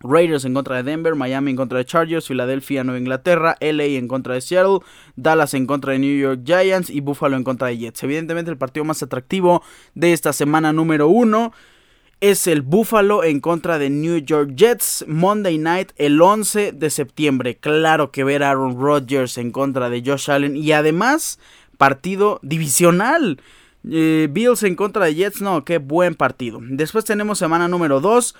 Raiders en contra de Denver, Miami en contra de Chargers, Filadelfia, Nueva Inglaterra, LA en contra de Seattle, Dallas en contra de New York Giants y Buffalo en contra de Jets. Evidentemente el partido más atractivo de esta semana número uno es el Buffalo en contra de New York Jets, Monday Night el 11 de septiembre. Claro que ver a Aaron Rodgers en contra de Josh Allen y además partido divisional. Eh, Bills en contra de Jets, no, qué buen partido. Después tenemos semana número 2.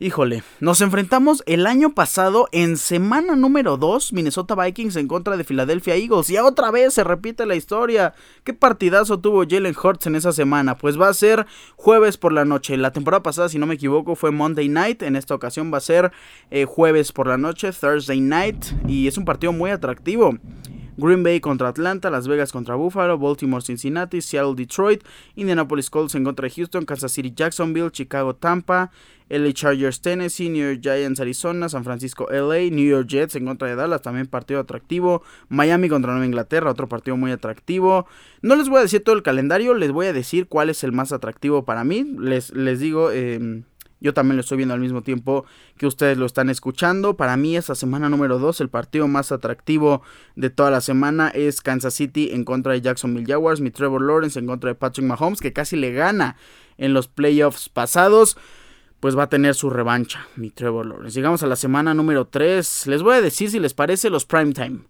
Híjole, nos enfrentamos el año pasado en semana número 2, Minnesota Vikings en contra de Philadelphia Eagles. Y otra vez se repite la historia. ¿Qué partidazo tuvo Jalen Hurts en esa semana? Pues va a ser jueves por la noche. La temporada pasada, si no me equivoco, fue Monday Night. En esta ocasión va a ser eh, jueves por la noche, Thursday Night. Y es un partido muy atractivo. Green Bay contra Atlanta, Las Vegas contra Buffalo, Baltimore Cincinnati, Seattle Detroit, Indianapolis Colts en contra de Houston, Kansas City Jacksonville, Chicago Tampa, LA Chargers Tennessee, New York Giants Arizona, San Francisco LA, New York Jets en contra de Dallas, también partido atractivo, Miami contra Nueva Inglaterra, otro partido muy atractivo. No les voy a decir todo el calendario, les voy a decir cuál es el más atractivo para mí. Les, les digo, eh, yo también lo estoy viendo al mismo tiempo que ustedes lo están escuchando. Para mí esa semana número 2, el partido más atractivo de toda la semana es Kansas City en contra de Jacksonville Jaguars. Mi Trevor Lawrence en contra de Patrick Mahomes, que casi le gana en los playoffs pasados. Pues va a tener su revancha, mi Trevor Lawrence. Llegamos a la semana número 3. Les voy a decir si les parece los prime time.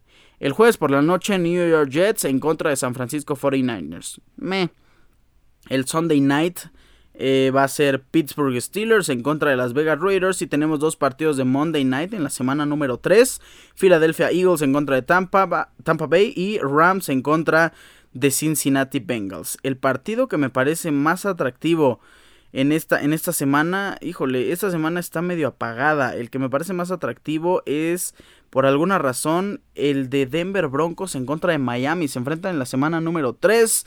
El jueves por la noche New York Jets en contra de San Francisco 49ers. Me. El Sunday night eh, va a ser Pittsburgh Steelers en contra de Las Vegas Raiders. Y tenemos dos partidos de Monday Night en la semana número 3. Philadelphia Eagles en contra de Tampa, Bay y Rams en contra de Cincinnati Bengals. El partido que me parece más atractivo en esta, en esta semana, híjole, esta semana está medio apagada. El que me parece más atractivo es, por alguna razón, el de Denver Broncos en contra de Miami. Se enfrentan en la semana número 3.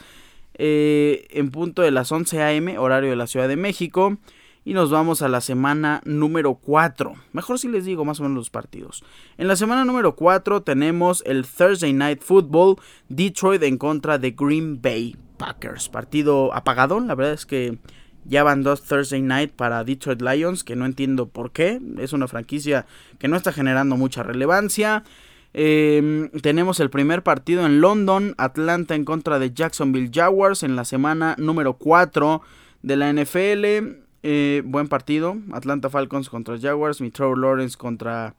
Eh, en punto de las 11 a.m., horario de la Ciudad de México. Y nos vamos a la semana número 4. Mejor si les digo más o menos los partidos. En la semana número 4 tenemos el Thursday Night Football. Detroit en contra de Green Bay Packers. Partido apagadón. La verdad es que ya van dos Thursday Night para Detroit Lions. Que no entiendo por qué. Es una franquicia que no está generando mucha relevancia. Em, tenemos el primer partido en London, Atlanta en contra de Jacksonville Jaguars en la semana número 4 de la NFL. Eh, buen partido, Atlanta Falcons contra Jaguars, mi Trevor Lawrence contra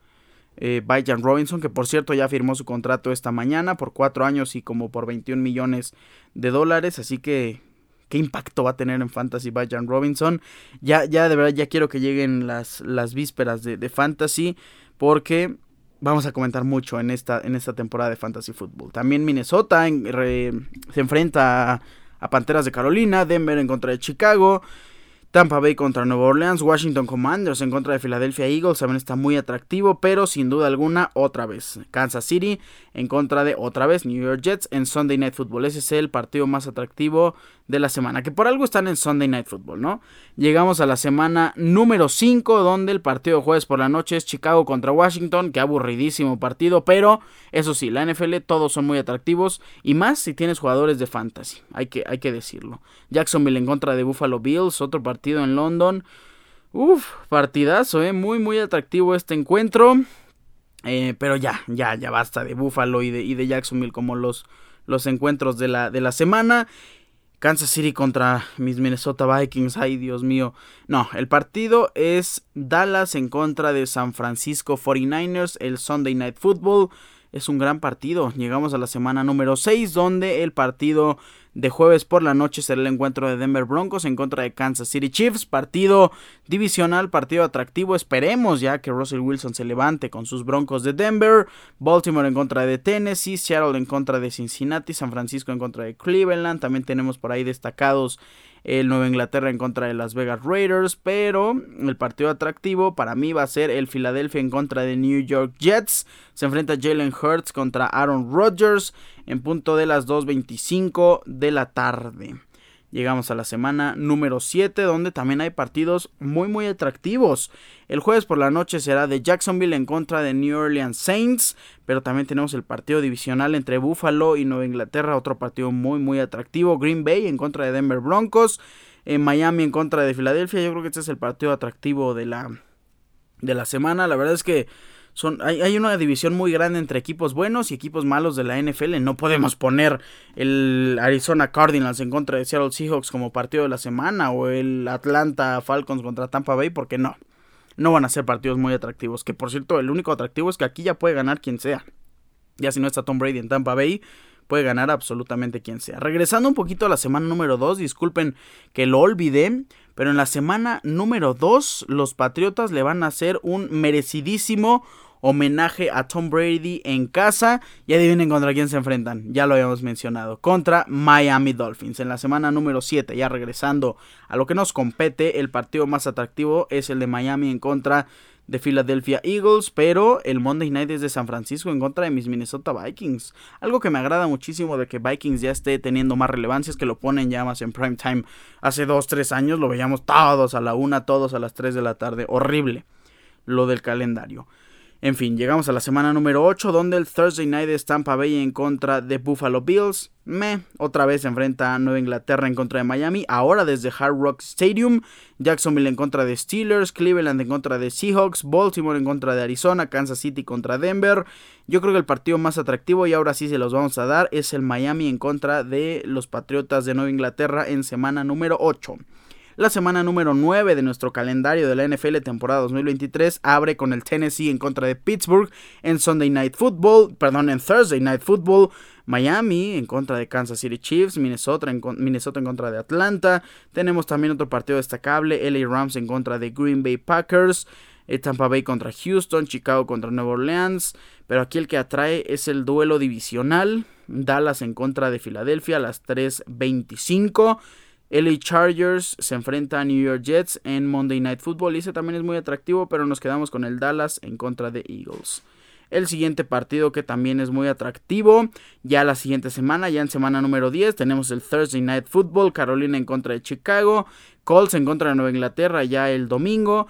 eh, Robinson, que por cierto ya firmó su contrato esta mañana por 4 años y como por 21 millones de dólares, así que qué impacto va a tener en Fantasy Byron Robinson. Ya, ya de verdad ya quiero que lleguen las, las vísperas de, de Fantasy porque vamos a comentar mucho en esta, en esta temporada de Fantasy Football. También Minnesota se enfrenta a, Panteras de Carolina, Denver en contra de Chicago. Tampa Bay contra Nueva Orleans, Washington Commanders en contra de Philadelphia Eagles también está muy atractivo, pero sin duda alguna otra vez. Kansas City en contra de otra vez New York Jets en Sunday Night Football. Ese es el partido más atractivo de la semana, que por algo están en Sunday Night Football, ¿no? Llegamos a la semana número 5, donde el partido de jueves por la noche es Chicago contra Washington, que aburridísimo partido, pero eso sí, la NFL todos son muy atractivos y más si tienes jugadores de fantasy, hay que, hay que decirlo. Jacksonville en contra de Buffalo Bills, otro partido en London. Uf, partidazo, ¿eh? Muy, muy atractivo este encuentro. Eh, pero ya, ya, ya basta de Buffalo y de, y de Jacksonville como los, los encuentros de la, de la semana. Kansas City contra mis Minnesota Vikings. Ay, Dios mío. No, el partido es Dallas en contra de San Francisco 49ers, el Sunday Night Football. Es un gran partido. Llegamos a la semana número 6, donde el partido de jueves por la noche será el encuentro de Denver Broncos en contra de Kansas City Chiefs. Partido divisional, partido atractivo. Esperemos ya que Russell Wilson se levante con sus Broncos de Denver. Baltimore en contra de Tennessee. Seattle en contra de Cincinnati. San Francisco en contra de Cleveland. También tenemos por ahí destacados el Nueva Inglaterra en contra de Las Vegas Raiders, pero el partido atractivo para mí va a ser el Philadelphia en contra de New York Jets. Se enfrenta Jalen Hurts contra Aaron Rodgers en punto de las 2.25 de la tarde. Llegamos a la semana número 7 donde también hay partidos muy muy atractivos. El jueves por la noche será de Jacksonville en contra de New Orleans Saints, pero también tenemos el partido divisional entre Buffalo y Nueva Inglaterra, otro partido muy muy atractivo. Green Bay en contra de Denver Broncos, en Miami en contra de Filadelfia. Yo creo que este es el partido atractivo de la de la semana. La verdad es que hay, una división muy grande entre equipos buenos y equipos malos de la NFL. No podemos poner el Arizona Cardinals en contra de Seattle Seahawks como partido de la semana o el Atlanta Falcons contra Tampa Bay porque no. No van a ser partidos muy atractivos. Que por cierto, el único atractivo es que aquí ya puede ganar quien sea. Ya si no está Tom Brady en Tampa Bay, puede ganar absolutamente quien sea. Regresando un poquito a la semana número 2, disculpen que lo olvidé, pero en la semana número 2 los Patriotas le van a hacer un merecidísimo homenaje a Tom Brady en casa. Y adivinen contra quién se enfrentan. Ya lo habíamos mencionado. Contra Miami Dolphins. En la semana número 7. Ya regresando a lo que nos compete. El partido más atractivo es el de Miami en contra Philadelphia Eagles, pero el Monday Night es de San Francisco en contra de mis Minnesota Vikings. Algo que me agrada muchísimo de que Vikings ya esté teniendo más relevancia es que lo ponen ya más en prime time. Hace 2-3 años lo veíamos todos a la una, todos a las 3 de la tarde. Horrible lo del calendario. En fin, llegamos a la semana número 8 donde el Thursday Night es Tampa Bay en contra de Buffalo Bills. Me, otra vez se enfrenta a Nueva Inglaterra en contra de Miami, ahora desde Hard Rock Stadium. Jacksonville en contra de Steelers, Cleveland en contra de Seahawks, Baltimore en contra de Arizona, Kansas City contra Denver. Yo creo que el partido más atractivo y ahora sí se los vamos a dar es el Miami en contra de los Patriotas de Nueva Inglaterra en semana número 8. La semana número 9 de nuestro calendario de la NFL temporada 2023 abre con el Tennessee en contra de Pittsburgh en Sunday Night Football, perdón, en Thursday Night Football. Miami en contra de Kansas City Chiefs, Minnesota en, Minnesota en contra de Atlanta. Tenemos también otro partido destacable, LA Rams en contra de Green Bay Packers. Eh, Tampa Bay contra Houston, Chicago contra Nueva Orleans, pero aquí el que atrae es el duelo divisional, Dallas en contra de Filadelfia a las 3.25, LA Chargers se enfrenta a New York Jets en Monday Night Football. Y ese también es muy atractivo, pero nos quedamos con el Dallas en contra de Eagles. El siguiente partido que también es muy atractivo. Ya la siguiente semana, ya en semana número 10, tenemos el Thursday Night Football. Carolina en contra de Chicago. Colts en contra de Nueva Inglaterra ya el domingo.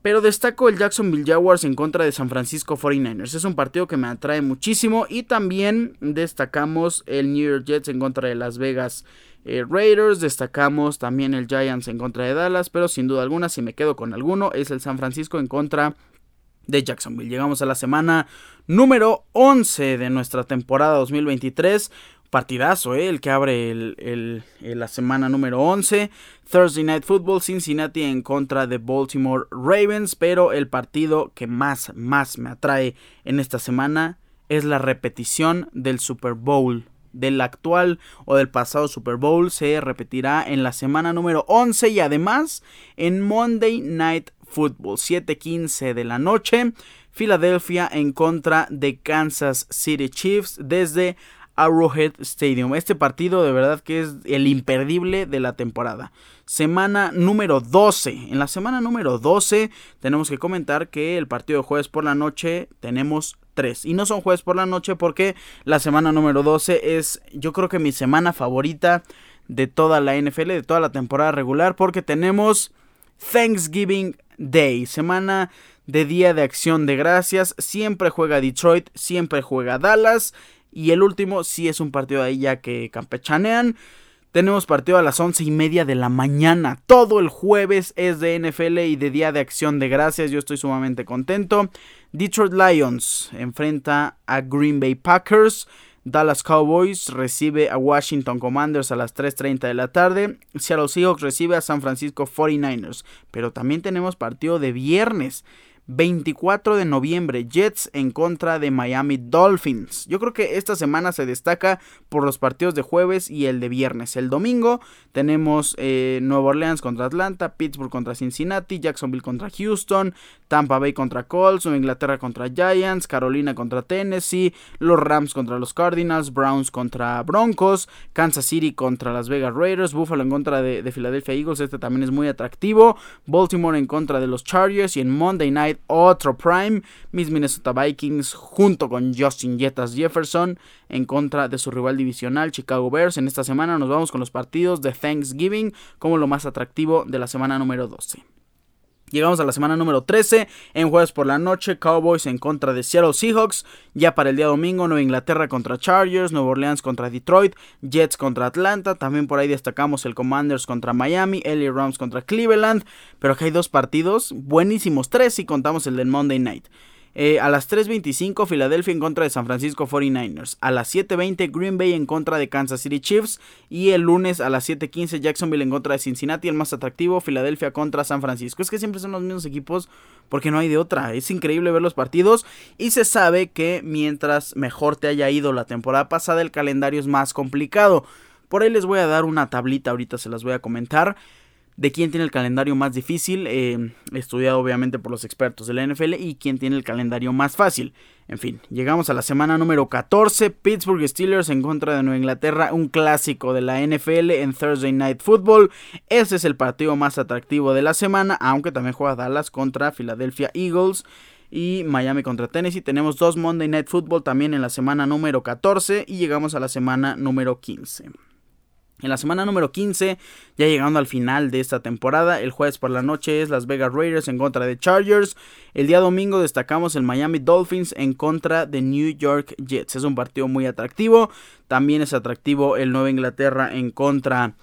Pero destaco el Jacksonville Jaguars en contra de San Francisco 49ers. Es un partido que me atrae muchísimo. Y también destacamos el New York Jets en contra de Las Vegas eh, Raiders. Destacamos también el Giants en contra de Dallas. Pero sin duda alguna, si me quedo con alguno, es el San Francisco en contra de Jacksonville. Llegamos a la semana número 11 de nuestra temporada 2023 partidazo, ¿eh? el que abre el, la semana número 11. Thursday Night Football, Cincinnati en contra de Baltimore Ravens. Pero el partido que más, más me atrae en esta semana es la repetición del Super Bowl. Del actual o del pasado Super Bowl se repetirá en la semana número 11 y además en Monday Night Football, 7:15 de la noche. Filadelfia en contra de Kansas City Chiefs desde Arrowhead Stadium. Este partido de verdad que es el imperdible de la temporada. Semana número 12. En la semana número 12 tenemos que comentar que el partido de jueves por la noche tenemos 3. Y no son jueves por la noche porque la semana número 12 es yo creo que mi semana favorita de toda la NFL, de toda la temporada regular porque tenemos Thanksgiving Day, semana de Día de Acción de Gracias. Siempre juega Detroit, siempre juega Dallas. Y el último sí es un partido ahí ya que campechanean. Tenemos partido a las once y media de la mañana. Todo el jueves es de NFL y de Día de Acción de Gracias. Yo estoy sumamente contento. Detroit Lions enfrenta a Green Bay Packers. Dallas Cowboys recibe a Washington Commanders a las 3.30 de la tarde. Seattle Seahawks recibe a San Francisco 49ers. Pero también tenemos partido de viernes. 24 de noviembre, Jets en contra de Miami Dolphins. Yo creo que esta semana se destaca por los partidos de jueves y el de viernes. El domingo tenemos eh, Nueva Orleans contra Atlanta, Pittsburgh contra Cincinnati, Jacksonville contra Houston, Tampa Bay contra Colts, Inglaterra contra Giants, Carolina contra Tennessee, los Rams contra los Cardinals, Browns contra Broncos, Kansas City contra Las Vegas Raiders, Buffalo en contra de, de Philadelphia Eagles, este también es muy atractivo, Baltimore en contra de los Chargers y en Monday Night otro Prime, mis Minnesota Vikings junto con Justin Jetas Jefferson en contra de su rival divisional Chicago Bears. En esta semana nos vamos con los partidos de Thanksgiving como lo más atractivo de la semana número 12. Llegamos a la semana número 13. En jueves por la noche, Cowboys en contra de Seattle Seahawks. Ya para el día domingo, Nueva Inglaterra contra Chargers, Nueva Orleans contra Detroit, Jets contra Atlanta. También por ahí destacamos el Commanders contra Miami, LA Rams contra Cleveland. Pero aquí hay dos partidos buenísimos, tres si contamos el del Monday Night. Eh, a las 3.25 Filadelfia en contra de San Francisco 49ers. A las 7.20 Green Bay en contra de Kansas City Chiefs. Y el lunes a las 7.15 Jacksonville en contra de Cincinnati. El más atractivo Filadelfia contra San Francisco. Es que siempre son los mismos equipos porque no hay de otra. Es increíble ver los partidos. Y se sabe que mientras mejor te haya ido la temporada pasada el calendario es más complicado. Por ahí les voy a dar una tablita, ahorita se las voy a comentar de quién tiene el calendario más difícil, eh, estudiado obviamente por los expertos de la NFL, y quién tiene el calendario más fácil. En fin, llegamos a la semana número 14, Pittsburgh Steelers en contra de Nueva Inglaterra, un clásico de la NFL en Thursday Night Football. Ese es el partido más atractivo de la semana, aunque también juega Dallas contra Philadelphia Eagles y Miami contra Tennessee. Tenemos dos Monday Night Football también en la semana número 14 y llegamos a la semana número 15. En la semana número 15, ya llegando al final de esta temporada, el jueves por la noche es Las Vegas Raiders en contra de Chargers. El día domingo destacamos el Miami Dolphins en contra de New York Jets. Es un partido muy atractivo. También es atractivo el Nueva Inglaterra en contra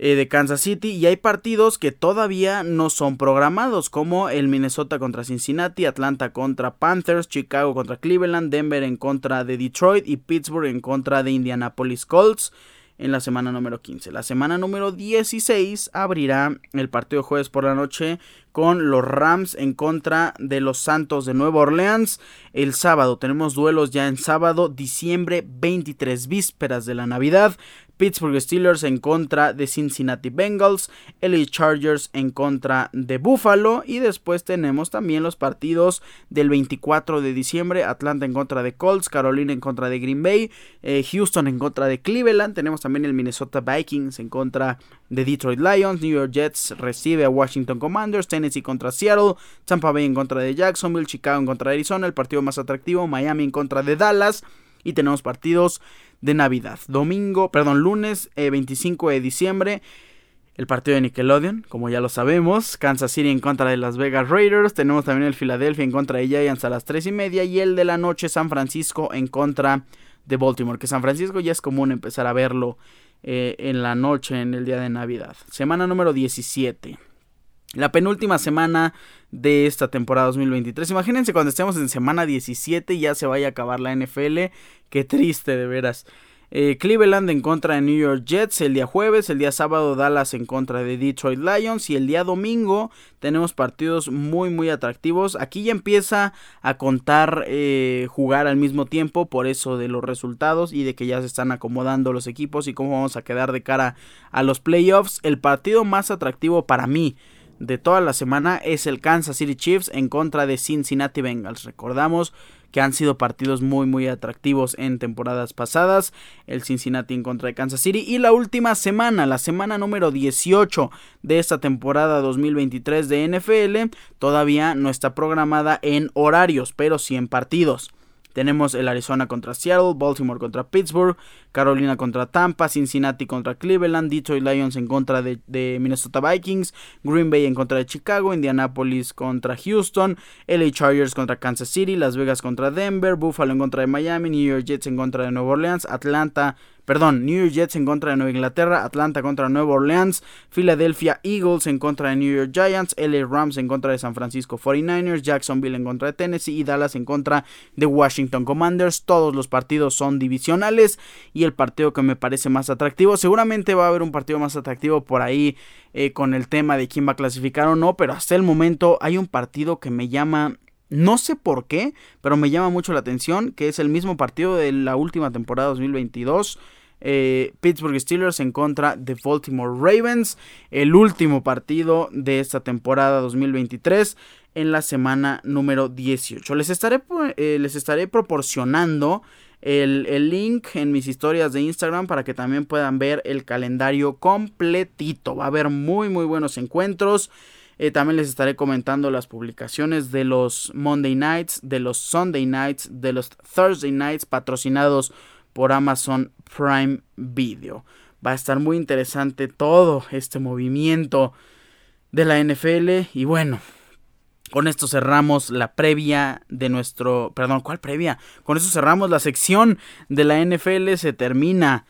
eh, de Kansas City. Y hay partidos que todavía no son programados, como el Minnesota contra Cincinnati, Atlanta contra Panthers, Chicago contra Cleveland, Denver en contra de Detroit y Pittsburgh en contra de Indianapolis Colts en la semana número 15. La semana número 16 abrirá el partido jueves por la noche con los Rams en contra de los Santos de Nueva Orleans. El sábado tenemos duelos ya en sábado, diciembre 23, vísperas de la Navidad. Pittsburgh Steelers en contra de Cincinnati Bengals, LA Chargers en contra de Buffalo y después tenemos también los partidos del 24 de diciembre, Atlanta en contra de Colts, Carolina en contra de Green Bay, eh, Houston en contra de Cleveland, tenemos también el Minnesota Vikings en contra de Detroit Lions, New York Jets recibe a Washington Commanders, Tennessee contra Seattle, Tampa Bay en contra de Jacksonville, Chicago en contra de Arizona, el partido más atractivo, Miami en contra de Dallas y tenemos partidos de Navidad. Domingo, perdón, lunes 25 eh, de diciembre. El partido de Nickelodeon, como ya lo sabemos. Kansas City en contra de Las Vegas Raiders. Tenemos también el Philadelphia en contra de Giants a las 3 y media. Y el de la noche San Francisco en contra de Baltimore. Que San Francisco ya es común empezar a verlo eh, en la noche, en el día de Navidad. Semana número 17. La penúltima semana de esta temporada 2023. Imagínense cuando estemos en semana 17 y ya se vaya a acabar la NFL. Qué triste, de veras. Eh, Cleveland en contra de New York Jets el día jueves, el día sábado Dallas en contra de Detroit Lions y el día domingo tenemos partidos muy muy atractivos. Aquí ya empieza a contar eh, jugar al mismo tiempo por eso de los resultados y de que ya se están acomodando los equipos y cómo vamos a quedar de cara a los playoffs. El partido más atractivo para mí de toda la semana es el Kansas City Chiefs en contra de Cincinnati Bengals. Recordamos que han sido partidos muy muy atractivos en temporadas pasadas. El Cincinnati en contra de Kansas City. Y la última semana, la semana número 18 de esta temporada 2023 de NFL, todavía no está programada en horarios, pero sí en partidos. Tenemos el Arizona contra Seattle, Baltimore contra Pittsburgh, Carolina contra Tampa, Cincinnati contra Cleveland, Detroit Lions en contra de, Minnesota Vikings, Green Bay en contra de Chicago, Indianapolis contra Houston, LA Chargers contra Kansas City, Las Vegas contra Denver, Buffalo en contra de Miami, New York Jets en contra de Nueva Orleans, Atlanta perdón, New York Jets en contra de Nueva Inglaterra, Atlanta contra Nueva Orleans, Philadelphia Eagles en contra de New York Giants, LA Rams en contra de San Francisco 49ers, Jacksonville en contra de Tennessee y Dallas en contra de Washington Commanders. Todos los partidos son divisionales y el partido que me parece más atractivo, seguramente va a haber un partido más atractivo por ahí eh, con el tema de quién va a clasificar o no, pero hasta el momento hay un partido que me llama no sé por qué, pero me llama mucho la atención que es el mismo partido de la última temporada 2022. Eh, Pittsburgh Steelers en contra de Baltimore Ravens. El último partido de esta temporada 2023 en la semana número 18. Les estaré, eh, les estaré proporcionando el, el, link en mis historias de Instagram para que también puedan ver el calendario completito. Va a haber muy muy buenos encuentros. Eh, también les estaré comentando las publicaciones de los Monday Nights, de los Sunday Nights, de los Thursday Nights patrocinados por Amazon Prime Video. Va a estar muy interesante todo este movimiento de la NFL y bueno, con esto cerramos la previa de nuestro, perdón, ¿cuál previa? Con esto cerramos la sección de la NFL, se termina.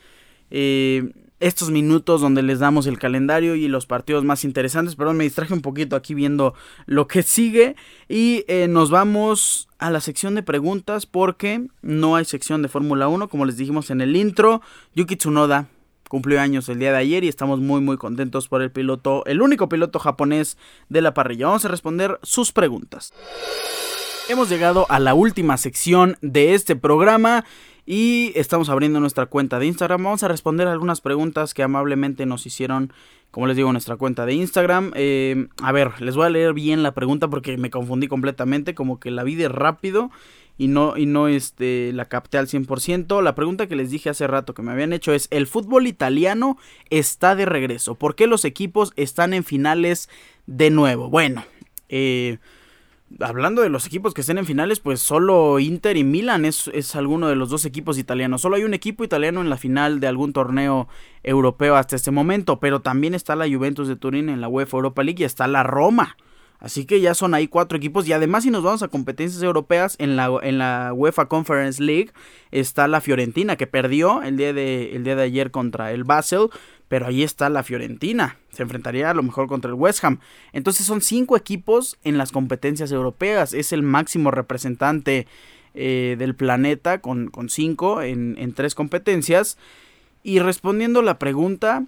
Eh, estos minutos donde les damos el calendario y los partidos más interesantes. Perdón, me distraje un poquito aquí viendo lo que sigue. Y eh, nos vamos a la sección de preguntas porque no hay sección de Fórmula 1, como les dijimos en el intro. Yuki Tsunoda cumplió años el día de ayer y estamos muy muy contentos por el piloto, el único piloto japonés de la parrilla. Vamos a responder sus preguntas. Hemos llegado a la última sección de este programa y estamos abriendo nuestra cuenta de Instagram. Vamos a responder algunas preguntas que amablemente nos hicieron, como les digo, nuestra cuenta de Instagram. Eh, a ver, les voy a leer bien la pregunta porque me confundí completamente, como que la vi de rápido y no, y no este, la capté al 100%. La pregunta que les dije hace rato que me habían hecho es, ¿el fútbol italiano está de regreso? ¿Por qué los equipos están en finales de nuevo? Bueno, eh hablando de los equipos que estén en finales, pues solo Inter y Milan es, es, alguno de los dos equipos italianos. Solo hay un equipo italiano en la final de algún torneo europeo hasta este momento, pero también está la Juventus de Turín en la UEFA Europa League y está la Roma. Así que ya son ahí cuatro equipos. Y además, si nos vamos a competencias europeas, en la, en la UEFA Conference League está la Fiorentina, que perdió el día, de, el día de ayer contra el Basel pero ahí está la Fiorentina. Se enfrentaría a lo mejor contra el West Ham. Entonces son cinco equipos en las competencias europeas. Es el máximo representante eh, del planeta con, con cinco en, en, tres competencias. Y respondiendo la pregunta,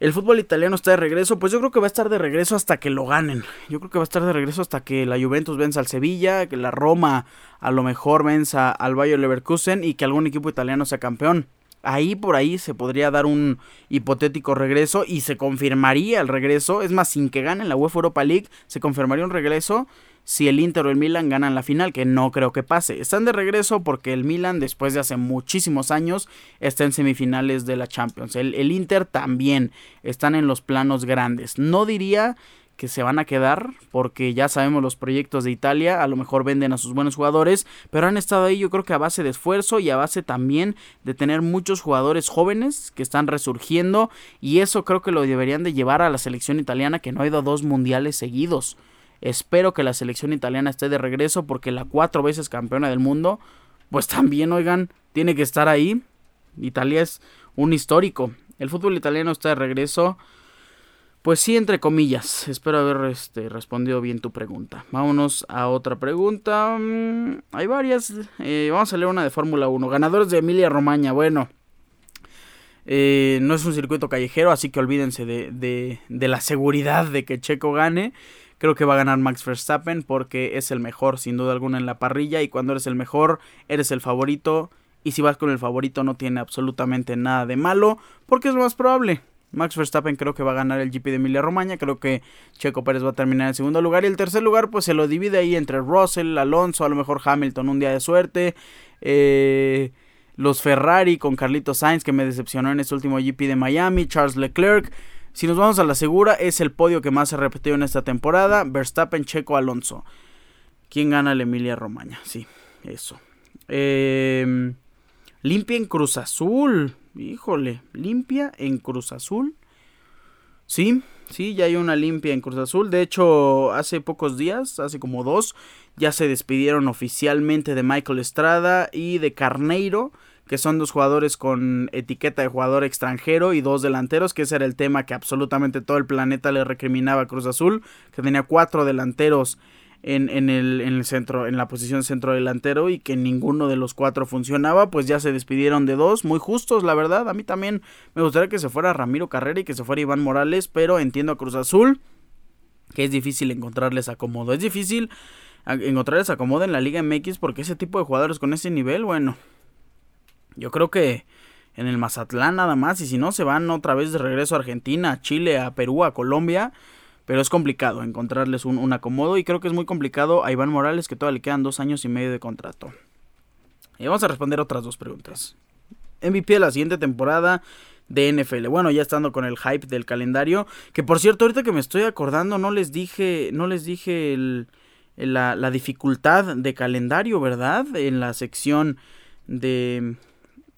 ¿el fútbol italiano está de regreso? Pues yo creo que va a estar de regreso hasta que lo ganen. Yo creo que va a estar de regreso hasta que la Juventus venza al Sevilla, que la Roma a lo mejor venza al Bayer Leverkusen y que algún equipo italiano sea campeón. Ahí por ahí se podría dar un hipotético regreso y se confirmaría el regreso. Es más, sin que ganen la UEFA Europa League, se confirmaría un regreso si el Inter o el Milan ganan la final, que no creo que pase. Están de regreso porque el Milan, después de hace muchísimos años, está en semifinales de la Champions. El, Inter también están en los planos grandes. No diría que se van a quedar porque ya sabemos los proyectos de Italia, a lo mejor venden a sus buenos jugadores, pero han estado ahí yo creo que a base de esfuerzo y a base también de tener muchos jugadores jóvenes que están resurgiendo y eso creo que lo deberían de llevar a la selección italiana que no ha ido a dos mundiales seguidos. Espero que la selección italiana esté de regreso porque la cuatro veces campeona del mundo, pues también, oigan, tiene que estar ahí. Italia es un histórico. El fútbol italiano está de regreso. Pues sí, entre comillas. Espero haber este, respondido bien tu pregunta. Vámonos a otra pregunta. Mm, hay varias. Eh, vamos a leer una de Fórmula 1. Ganadores de Emilia Romagna. Bueno, eh, no es un circuito callejero, así que olvídense de, de, de, la seguridad de que Checo gane. Creo que va a ganar Max Verstappen porque es el mejor, sin duda alguna, en la parrilla. Y cuando eres el mejor, eres el favorito. Y si vas con el favorito, no tiene absolutamente nada de malo, porque es lo más probable Max Verstappen creo que va a ganar el GP de Emilia Romagna. Creo que Checo Pérez va a terminar en segundo lugar. Y el tercer lugar, pues se lo divide ahí entre Russell, Alonso, a lo mejor Hamilton, un día de suerte. Eh, los Ferrari con Carlito Sainz, que me decepcionó en este último GP de Miami. Charles Leclerc. Si nos vamos a la segura, es el podio que más se ha repetido en esta temporada. Verstappen, Checo, Alonso. ¿Quién gana el Emilia Romagna? Sí, eso. Eh, limpia en Cruz Azul. Híjole, limpia en Cruz Azul. Sí, sí, ya hay una limpia en Cruz Azul. De hecho, hace pocos días, hace como dos, ya se despidieron oficialmente de Michael Estrada y de Carneiro, que son dos jugadores con etiqueta de jugador extranjero y dos delanteros, que ese era el tema que absolutamente todo el planeta le recriminaba a Cruz Azul, que tenía cuatro delanteros en, en, el, en el centro, en la posición centro delantero y que ninguno de los cuatro funcionaba, pues ya se despidieron de dos, muy justos, la verdad. A mí también me gustaría que se fuera Ramiro Carrera y que se fuera Iván Morales, pero entiendo a Cruz Azul que es difícil encontrarles acomodo. Es difícil encontrarles acomodo en la Liga MX porque ese tipo de jugadores con ese nivel, bueno, yo creo que en el Mazatlán nada más y si no se van otra vez de regreso a Argentina, a Chile, a Perú, a Colombia pero es complicado encontrarles un, acomodo y creo que es muy complicado a Iván Morales que todavía le quedan dos años y medio de contrato. Y vamos a responder otras dos preguntas. MVP de la siguiente temporada de NFL. Bueno, ya estando con el hype del calendario, que por cierto, ahorita que me estoy acordando, no les dije, no les dije la, la dificultad de calendario, ¿verdad? En la sección de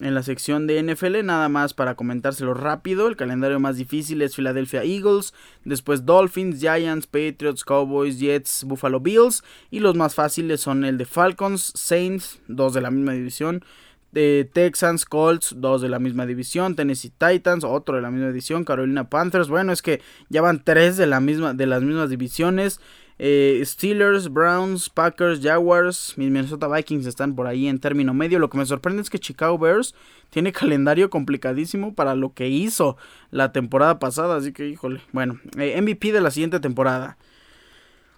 en la sección de NFL, nada más para comentárselo rápido, el calendario más difícil es Philadelphia Eagles, después Dolphins, Giants, Patriots, Cowboys, Jets, Buffalo Bills y los más fáciles son el de Falcons, Saints, dos de la misma división, de Texans, Colts, dos de la misma división, Tennessee Titans, otro de la misma división, Carolina Panthers, bueno, es que ya van tres de la misma de las mismas divisiones. Eh, Steelers, Browns, Packers, Jaguars, mis Minnesota Vikings están por ahí en término medio. Lo que me sorprende es que Chicago Bears tiene calendario complicadísimo para lo que hizo la temporada pasada. Así que, híjole. Bueno, eh, MVP de la siguiente temporada.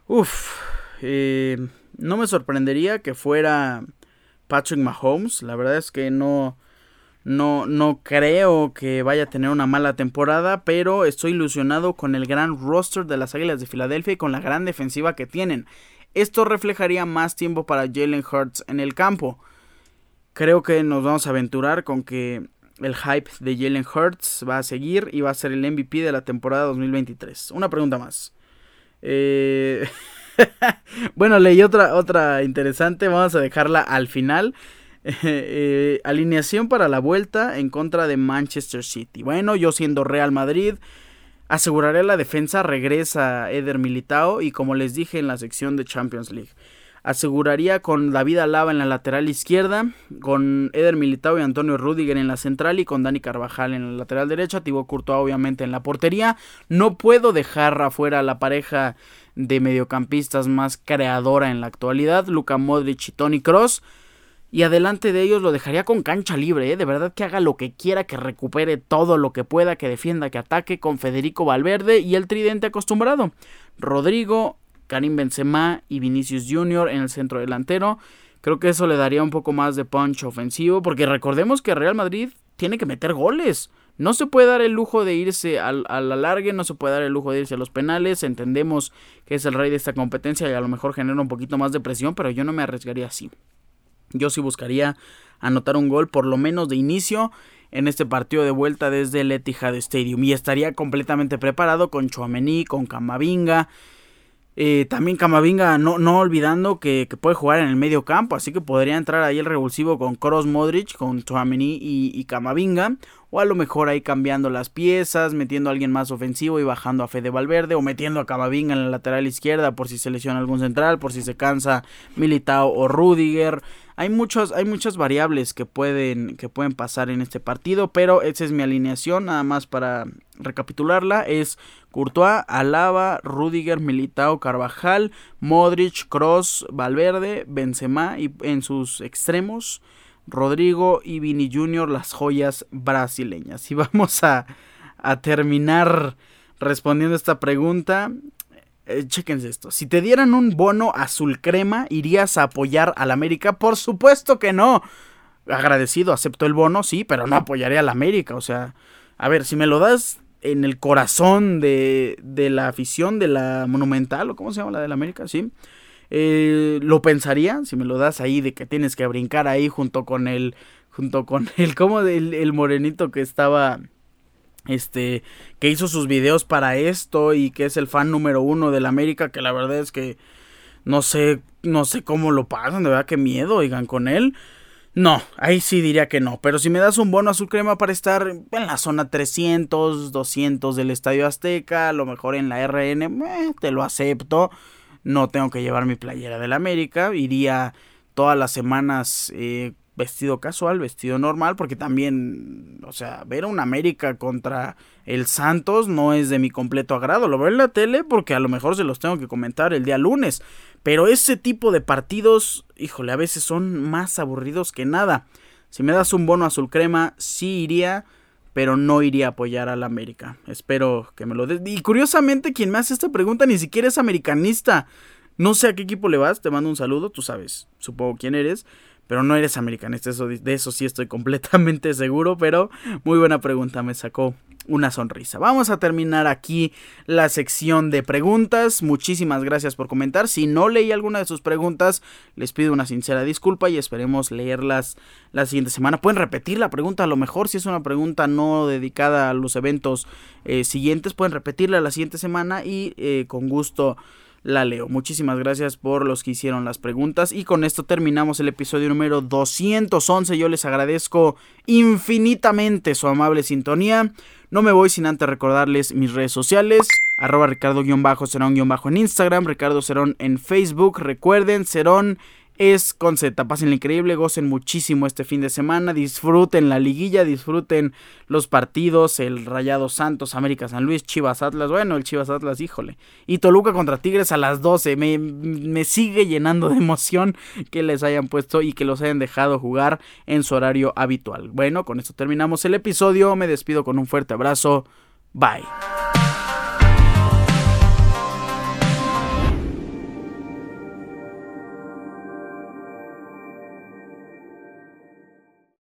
Uf, eh, no me sorprendería que fuera Patrick Mahomes. La verdad es que no, no, no creo que vaya a tener una mala temporada, pero estoy ilusionado con el gran roster de las Águilas de Filadelfia y con la gran defensiva que tienen. Esto reflejaría más tiempo para Jalen Hurts en el campo. Creo que nos vamos a aventurar con que el hype de Jalen Hurts va a seguir y va a ser el MVP de la temporada 2023. Una pregunta más. Eh, bueno, leí otra, otra interesante, vamos a dejarla al final. Eh, alineación para la vuelta en contra de Manchester City. Bueno, yo siendo Real Madrid, aseguraré la defensa, regresa Eder Militao y como les dije en la sección de Champions League. Aseguraría con David Alaba en la lateral izquierda, con Eder Militao y Antonio Rudiger en la central y con Dani Carvajal en la lateral derecha, Thibaut Courtois obviamente en la portería. No puedo dejar afuera la pareja de mediocampistas más creadora en la actualidad, Luka Modric y Tony Cross y adelante de ellos lo dejaría con cancha libre, ¿eh? de verdad que haga lo que quiera, que recupere todo lo que pueda, que defienda, que ataque con Federico Valverde y el tridente acostumbrado. Rodrigo, Karim Benzema y Vinicius Jr. en el centro delantero. Creo que eso le daría un poco más de punch ofensivo, porque recordemos que Real Madrid tiene que meter goles. No se puede dar el lujo de irse al, a la larga, no se puede dar el lujo de irse a los penales. Entendemos que es el rey de esta competencia y a lo mejor genera un poquito más de presión, pero yo no me arriesgaría así. Yo sí buscaría anotar un gol por lo menos de inicio en este partido de vuelta desde el Etihad Stadium y estaría completamente preparado con Chouameni, con Camavinga. Eh, también Camavinga, no, no olvidando que, puede jugar en el medio campo, así que podría entrar ahí el revulsivo con Kroos Modric, con Chouameni y, y Camavinga, o a lo mejor ahí cambiando las piezas, metiendo a alguien más ofensivo y bajando a Fede Valverde, o metiendo a Camavinga en la lateral izquierda por si se lesiona algún central, por si se cansa Militao o Rudiger. Hay muchos, hay muchas variables que pueden, que pueden pasar en este partido, pero esa es mi alineación, nada más para recapitularla, es Courtois, Alaba, Rudiger, Militao, Carvajal, Modric, Cross, Valverde, Benzema y en sus extremos Rodrigo y Vini Jr. las joyas brasileñas. Y vamos a, a terminar respondiendo esta pregunta. Eh, esto. Si te dieran un bono azul crema, ¿irías a apoyar al América? Por supuesto que no. Agradecido, acepto el bono, sí, pero no apoyaría al América. O sea, a ver, si me lo das en el corazón de, de la afición de la Monumental, o cómo se llama la del América, sí. Eh, lo pensaría si me lo das ahí de que tienes que brincar ahí junto con el junto con el como el, el morenito que estaba este que hizo sus videos para esto y que es el fan número uno del América que la verdad es que no sé no sé cómo lo pasan de verdad qué miedo oigan con él no, ahí sí diría que no. Pero si me das un bono azul crema para estar en la zona 300, 200 del Estadio Azteca, a lo mejor en la RN, eh, te lo acepto. No tengo que llevar mi playera del América. Iría todas las semanas eh, vestido casual, vestido normal, porque también, o sea, ver un América contra el Santos no es de mi completo agrado. Lo veo en la tele porque a lo mejor se los tengo que comentar el día lunes. Pero ese tipo de partidos, híjole, a veces son más aburridos que nada. Si me das un bono azul crema, sí iría, pero no iría a apoyar al América. Espero que me lo des. Y curiosamente, quien me hace esta pregunta ni siquiera es americanista. No sé a qué equipo le vas, te mando un saludo, tú sabes, supongo quién eres pero no eres americanista, eso, de eso sí estoy completamente seguro, pero muy buena pregunta, me sacó una sonrisa. Vamos a terminar aquí la sección de preguntas. Muchísimas gracias por comentar. Si no leí alguna de sus preguntas, les pido una sincera disculpa y esperemos leerlas la siguiente semana. Pueden repetir la pregunta, a lo mejor si es una pregunta no dedicada a los eventos eh, siguientes, pueden repetirla la siguiente semana y eh, con gusto la leo. Muchísimas gracias por los que hicieron las preguntas y con esto terminamos el episodio número 211. Yo les agradezco infinitamente su amable sintonía. No me voy sin antes recordarles mis redes sociales, arroba ricardo-cerón-bajo en Instagram, Ricardo Cerón en Facebook. Recuerden, Cerón es con Z. Pasen increíble, gocen muchísimo este fin de semana, disfruten la liguilla, disfruten los partidos, el Rayado Santos, América San Luis, Chivas Atlas, bueno, el Chivas Atlas, híjole. Y Toluca contra Tigres a las 12, me, me sigue llenando de emoción que les hayan puesto y que los hayan dejado jugar en su horario habitual. Bueno, con esto terminamos el episodio, me despido con un fuerte abrazo, bye.